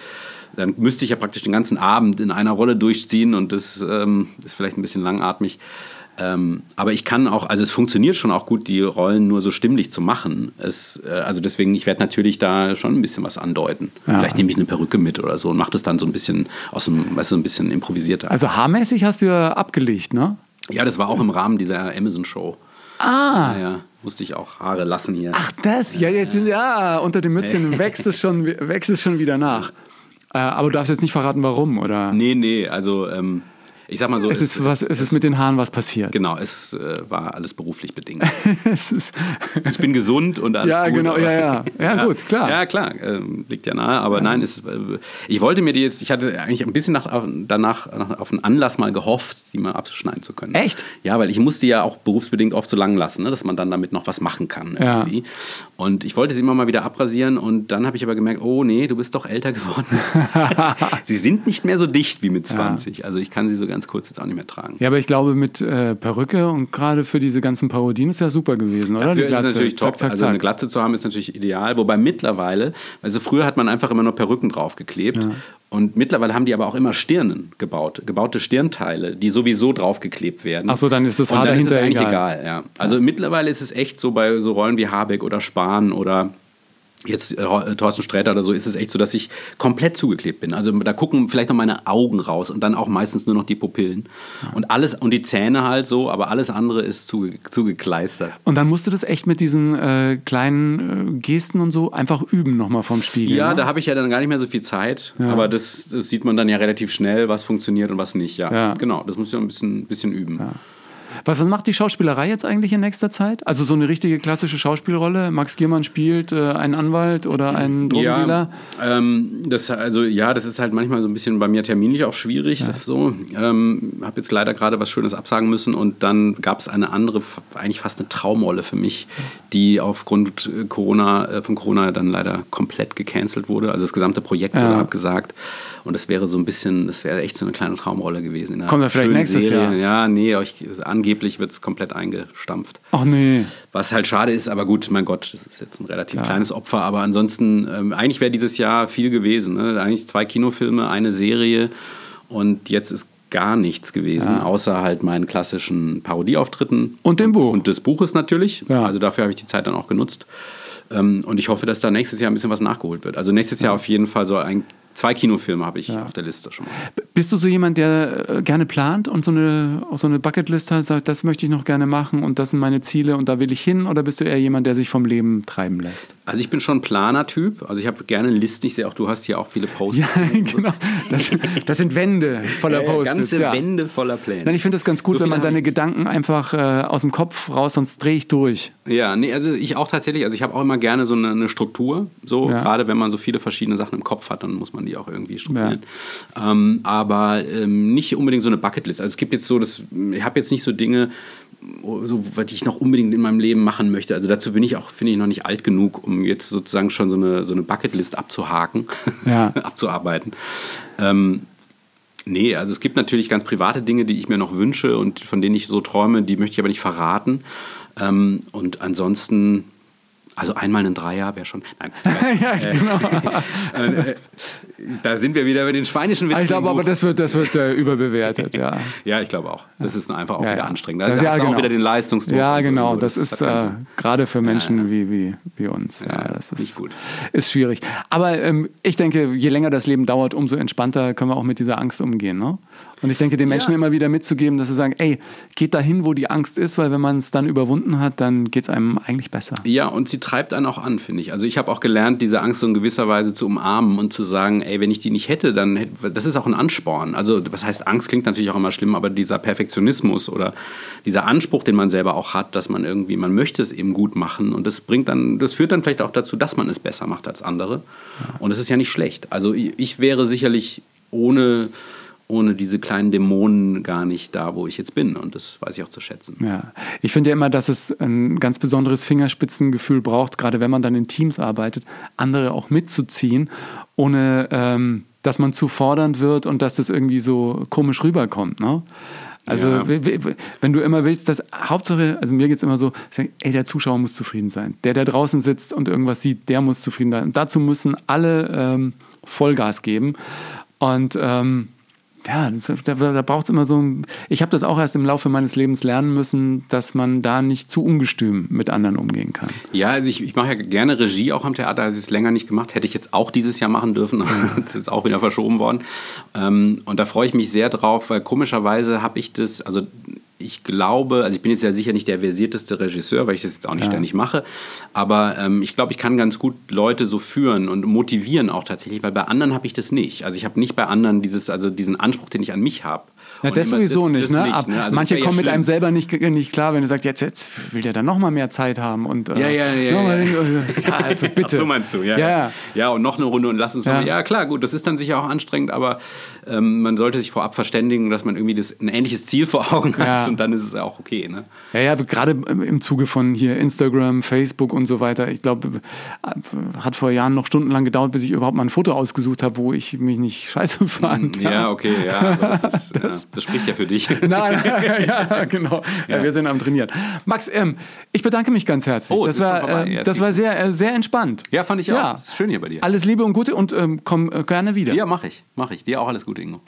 Dann müsste ich ja praktisch den ganzen Abend in einer Rolle durchziehen und das ähm, ist vielleicht ein bisschen langatmig. Ähm, aber ich kann auch, also es funktioniert schon auch gut, die Rollen nur so stimmlich zu machen. Es, äh, also deswegen, ich werde natürlich da schon ein bisschen was andeuten. Ja. Vielleicht nehme ich eine Perücke mit oder so und mache das dann so ein bisschen aus dem, weißt du, ein bisschen improvisierter. Also haarmäßig hast du ja abgelegt, ne? Ja, das war auch im Rahmen dieser Amazon-Show. Ah. Ja, ja, musste ich auch Haare lassen hier. Ach, das, ja, jetzt sind, ja, unter dem Mützchen wächst es schon, wächst es schon wieder nach. Äh, aber du darfst jetzt nicht verraten, warum, oder? Nee, nee, also ähm, ich sag mal so. Es ist, was, es ist mit den Haaren was passiert. Genau, es äh, war alles beruflich bedingt. es ist, Ich bin gesund und alles Ja, gut. genau, aber- ja, ja. Ja, gut, klar. Ja, klar, ähm, liegt ja nahe. Aber nein, es, äh, ich wollte mir die jetzt, ich hatte eigentlich ein bisschen nach, danach nach, auf einen Anlass mal gehofft, die mal abschneiden zu können. Echt? Ja, weil ich musste ja auch berufsbedingt oft so lang lassen, ne, dass man dann damit noch was machen kann. Ja. Irgendwie. Und ich wollte sie immer mal wieder abrasieren und dann habe ich aber gemerkt, oh nee, du bist doch älter geworden. sie sind nicht mehr so dicht wie mit 20. Also ich kann sie so ganz kurz jetzt auch nicht mehr tragen. ja, aber ich glaube, mit äh, Perücke und gerade für diese ganzen Parodien ist ja super gewesen, oder? Dafür ist es natürlich Zack, top. zack, also eine zack. Glatze zu haben ist natürlich ideal. Wobei mittlerweile, also früher hat man einfach immer nur Perücken draufgeklebt. Und mittlerweile haben die aber auch immer Stirnen gebaut, gebaute Stirnteile, die sowieso draufgeklebt werden. Ach so, dann ist das Und Haar dann ist es dahinter eigentlich egal. egal. ja. Also mittlerweile ist es echt so bei so Rollen wie Habeck oder Spahn oder jetzt äh, Thorsten Sträter oder so, ist es echt so, dass ich komplett zugeklebt bin. Also da gucken vielleicht noch meine Augen raus und dann auch meistens nur noch die Pupillen. Und alles, und die Zähne halt so, aber alles andere ist zuge zugekleistert. Und dann musst du das echt mit diesen äh, kleinen äh, Gesten und so einfach üben nochmal vom Spiegel. Ja, ne? da habe ich ja dann gar nicht mehr so viel Zeit. Aber das, das sieht man dann ja relativ schnell, was funktioniert und was nicht. Ja, Ja. genau. Das muss ich ein bisschen, bisschen üben. Was, was macht die Schauspielerei jetzt eigentlich in nächster Zeit? Also so eine richtige klassische Schauspielrolle? Max Giermann spielt äh, einen Anwalt oder einen Drogendealer? Ja, ähm, das, also, ja, das ist halt manchmal so ein bisschen bei mir terminlich auch schwierig. So. Ähm, habe jetzt leider gerade was Schönes absagen müssen und dann gab es eine andere, eigentlich fast eine Traumrolle für mich, die aufgrund äh, Corona, äh, von Corona dann leider komplett gecancelt wurde. Also das gesamte Projekt Ja. wurde abgesagt. Und das wäre so ein bisschen, das wäre echt so eine kleine Traumrolle gewesen. Kommt ja vielleicht nächstes Serie. Jahr. Ja, nee, ich, angeblich wird es komplett eingestampft. Ach nee. Was halt schade ist, aber gut, mein Gott, das ist jetzt ein relativ kleines Opfer. Aber ansonsten, ähm, eigentlich wäre dieses Jahr viel gewesen. Ne? Eigentlich zwei Kinofilme, eine Serie und jetzt ist gar nichts gewesen, außer halt meinen klassischen Parodieauftritten. Und dem Buch. Und des Buches natürlich. Ja. Also dafür habe ich die Zeit dann auch genutzt. Ähm, und ich hoffe, dass da nächstes Jahr ein bisschen was nachgeholt wird. Also nächstes Jahr auf jeden Fall soll ein Zwei Kinofilme habe ich auf der Liste schon mal. Bist du so jemand, der äh, gerne plant und so eine, auch so eine Bucketlist hat, sagt, das möchte ich noch gerne machen und das sind meine Ziele und da will ich hin? Oder bist du eher jemand, der sich vom Leben treiben lässt? Also ich bin schon ein Planer-Typ. Also ich habe gerne Listen. Ich sehe auch, du hast hier auch viele Posts. Ja, genau. Das, das sind Wände voller Ja, ja, Posts. ganze ja. Wände voller Pläne. Nein, ich finde das ganz gut, So wenn man seine ich. Gedanken einfach äh, aus dem Kopf raus, sonst drehe ich durch. Ja, nee, also ich auch tatsächlich, also ich habe auch immer gerne so eine, eine Struktur, so Ja. gerade wenn man so viele verschiedene Sachen im Kopf hat, dann muss man die auch irgendwie strukturieren. Ähm, aber ähm, nicht unbedingt so eine Bucketlist. Also es gibt jetzt so, das, ich habe jetzt nicht so Dinge, so, was ich noch unbedingt in meinem Leben machen möchte. Also dazu bin ich auch, finde ich, noch nicht alt genug, um jetzt sozusagen schon so eine, so eine Bucketlist abzuhaken, Ja. abzuarbeiten. Ähm, Nee, also es gibt natürlich ganz private Dinge, die ich mir noch wünsche und von denen ich so träume, die möchte ich aber nicht verraten. Ähm, und ansonsten, also einmal ein Dreier wäre schon. Nein. ja, genau. Äh, da sind wir wieder bei den schweinischen Witzen. ich glaube aber, das wird, das wird äh, überbewertet, ja. Ja, ich glaube auch. Das ist einfach auch Ja, wieder ja. anstrengend. Da Das- hast ja, genau. auch wieder den Leistungsdruck. Ja, und so. genau. Das Das ist äh, gerade für Menschen. Wie, wie, wie uns. Ja, das ist, ist schwierig. Aber ähm, ich denke, je länger das Leben dauert, umso entspannter können wir auch mit dieser Angst umgehen. Ne? Und ich denke, den Menschen Ja. immer wieder mitzugeben, dass sie sagen, ey, geht dahin, wo die Angst ist, weil wenn man es dann überwunden hat, dann geht es einem eigentlich besser. Ja, und sie treibt einen auch an, finde ich. Also ich habe auch gelernt, diese Angst so in gewisser Weise zu umarmen und zu sagen, ey, wenn ich die nicht hätte, dann hätte, das ist auch ein Ansporn. Also was heißt Angst klingt natürlich auch immer schlimm, aber dieser Perfektionismus oder dieser Anspruch, den man selber auch hat, dass man irgendwie, man möchte es eben gut machen und das bringt dann, das führt dann vielleicht auch dazu, dass man es besser macht als andere. Und das ist ja nicht schlecht. Also ich, ich wäre sicherlich ohne ohne diese kleinen Dämonen gar nicht da, wo ich jetzt bin. Und das weiß ich auch zu schätzen. Ja, ich finde ja immer, dass es ein ganz besonderes Fingerspitzengefühl braucht, gerade wenn man dann in Teams arbeitet, andere auch mitzuziehen, ohne ähm, dass man zu fordernd wird und dass das irgendwie so komisch rüberkommt. Ne? Also Ja. wenn du immer willst, dass Hauptsache, also mir geht es immer so, ey, der Zuschauer muss zufrieden sein. Der, der draußen sitzt und irgendwas sieht, der muss zufrieden sein. Und dazu müssen alle ähm, Vollgas geben. Und ähm, ja, das, da, da braucht es immer so ein. Ich habe das auch erst im Laufe meines Lebens lernen müssen, dass man da nicht zu ungestüm mit anderen umgehen kann. Ja, also ich, ich mache ja gerne Regie auch am Theater, also ich es länger nicht gemacht. Hätte ich jetzt auch dieses Jahr machen dürfen, das ist jetzt auch wieder verschoben worden. Ähm, und da freue ich mich sehr drauf, weil komischerweise habe ich das, also ich glaube, also ich bin jetzt ja sicher nicht der versierteste Regisseur, weil ich das jetzt auch nicht Ja. ständig mache, aber ähm, ich glaube, ich kann ganz gut Leute so führen und motivieren auch tatsächlich, weil bei anderen habe ich das nicht. Also ich habe nicht bei anderen dieses, also diesen Anspruch, den ich an mich habe. Ja, Und das sowieso das- nicht. das ne? nicht, ne? Also das manche ja kommen mit schlimm. einem selber nicht, nicht klar, wenn du sagst, jetzt, jetzt will der dann noch mal mehr Zeit haben. Und, äh, Ja, ja, ja, ja. ja, also bitte. Ach, so meinst du, ja. Ja, Ja, ja. ja und noch eine Runde und lass uns Ja. noch. Ja, klar, gut, das ist dann sicher auch anstrengend, aber ähm, man sollte sich vorab verständigen, dass man irgendwie das, ein ähnliches Ziel vor Augen hat Ja. und dann ist es auch okay. Ne? Ja, ja, gerade im Zuge von hier Instagram, Facebook und so weiter. Ich glaube, hat vor Jahren noch stundenlang gedauert, bis ich überhaupt mal ein Foto ausgesucht habe, wo ich mich nicht scheiße fand. Ja, okay, ja, das, ist, ja, das spricht ja für dich. Nein, ja, genau. Ja. Ja. wir sind am Trainieren. Max, ähm, ich bedanke mich ganz herzlich. Oh, das war, äh, das war sehr, äh, sehr entspannt. Ja, fand ich Ja. auch. Ist schön hier bei dir. Alles Liebe und Gute und ähm, komm äh, gerne wieder. Ja, mache ich, mache ich. Dir auch alles Gute, Ingo.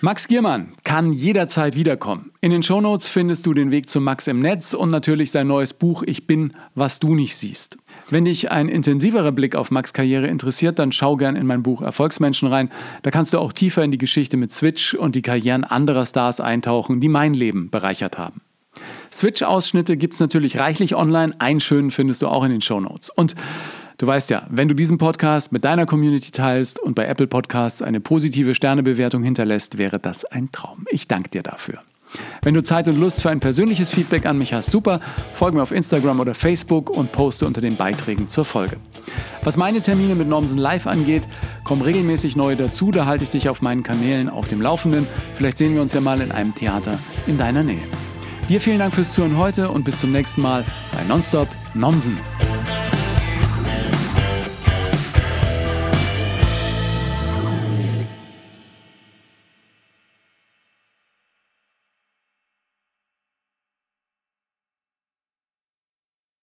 Max Giermann kann jederzeit wiederkommen. In den Shownotes findest du den Weg zu Max im Netz und natürlich sein neues Buch Ich bin, was du nicht siehst. Wenn dich ein intensiverer Blick auf Max Karriere interessiert, dann schau gern in mein Buch Erfolgsmenschen rein. Da kannst du auch tiefer in die Geschichte mit Switch und die Karrieren anderer Stars eintauchen, die mein Leben bereichert haben. Switch-Ausschnitte gibt es natürlich reichlich online. Einen schönen findest du auch in den Shownotes. Und du weißt ja, wenn du diesen Podcast mit deiner Community teilst und bei Apple Podcasts eine positive Sternebewertung hinterlässt, wäre das ein Traum. Ich danke dir dafür. Wenn du Zeit und Lust für ein persönliches Feedback an mich hast, super. Folge mir auf Instagram oder Facebook und poste unter den Beiträgen zur Folge. Was meine Termine mit Normsen Live angeht, kommen regelmäßig neue dazu. Da halte ich dich auf meinen Kanälen auf dem Laufenden. Vielleicht sehen wir uns ja mal in einem Theater in deiner Nähe. Dir vielen Dank fürs Zuhören heute und bis zum nächsten Mal bei Nonstop Nomsen.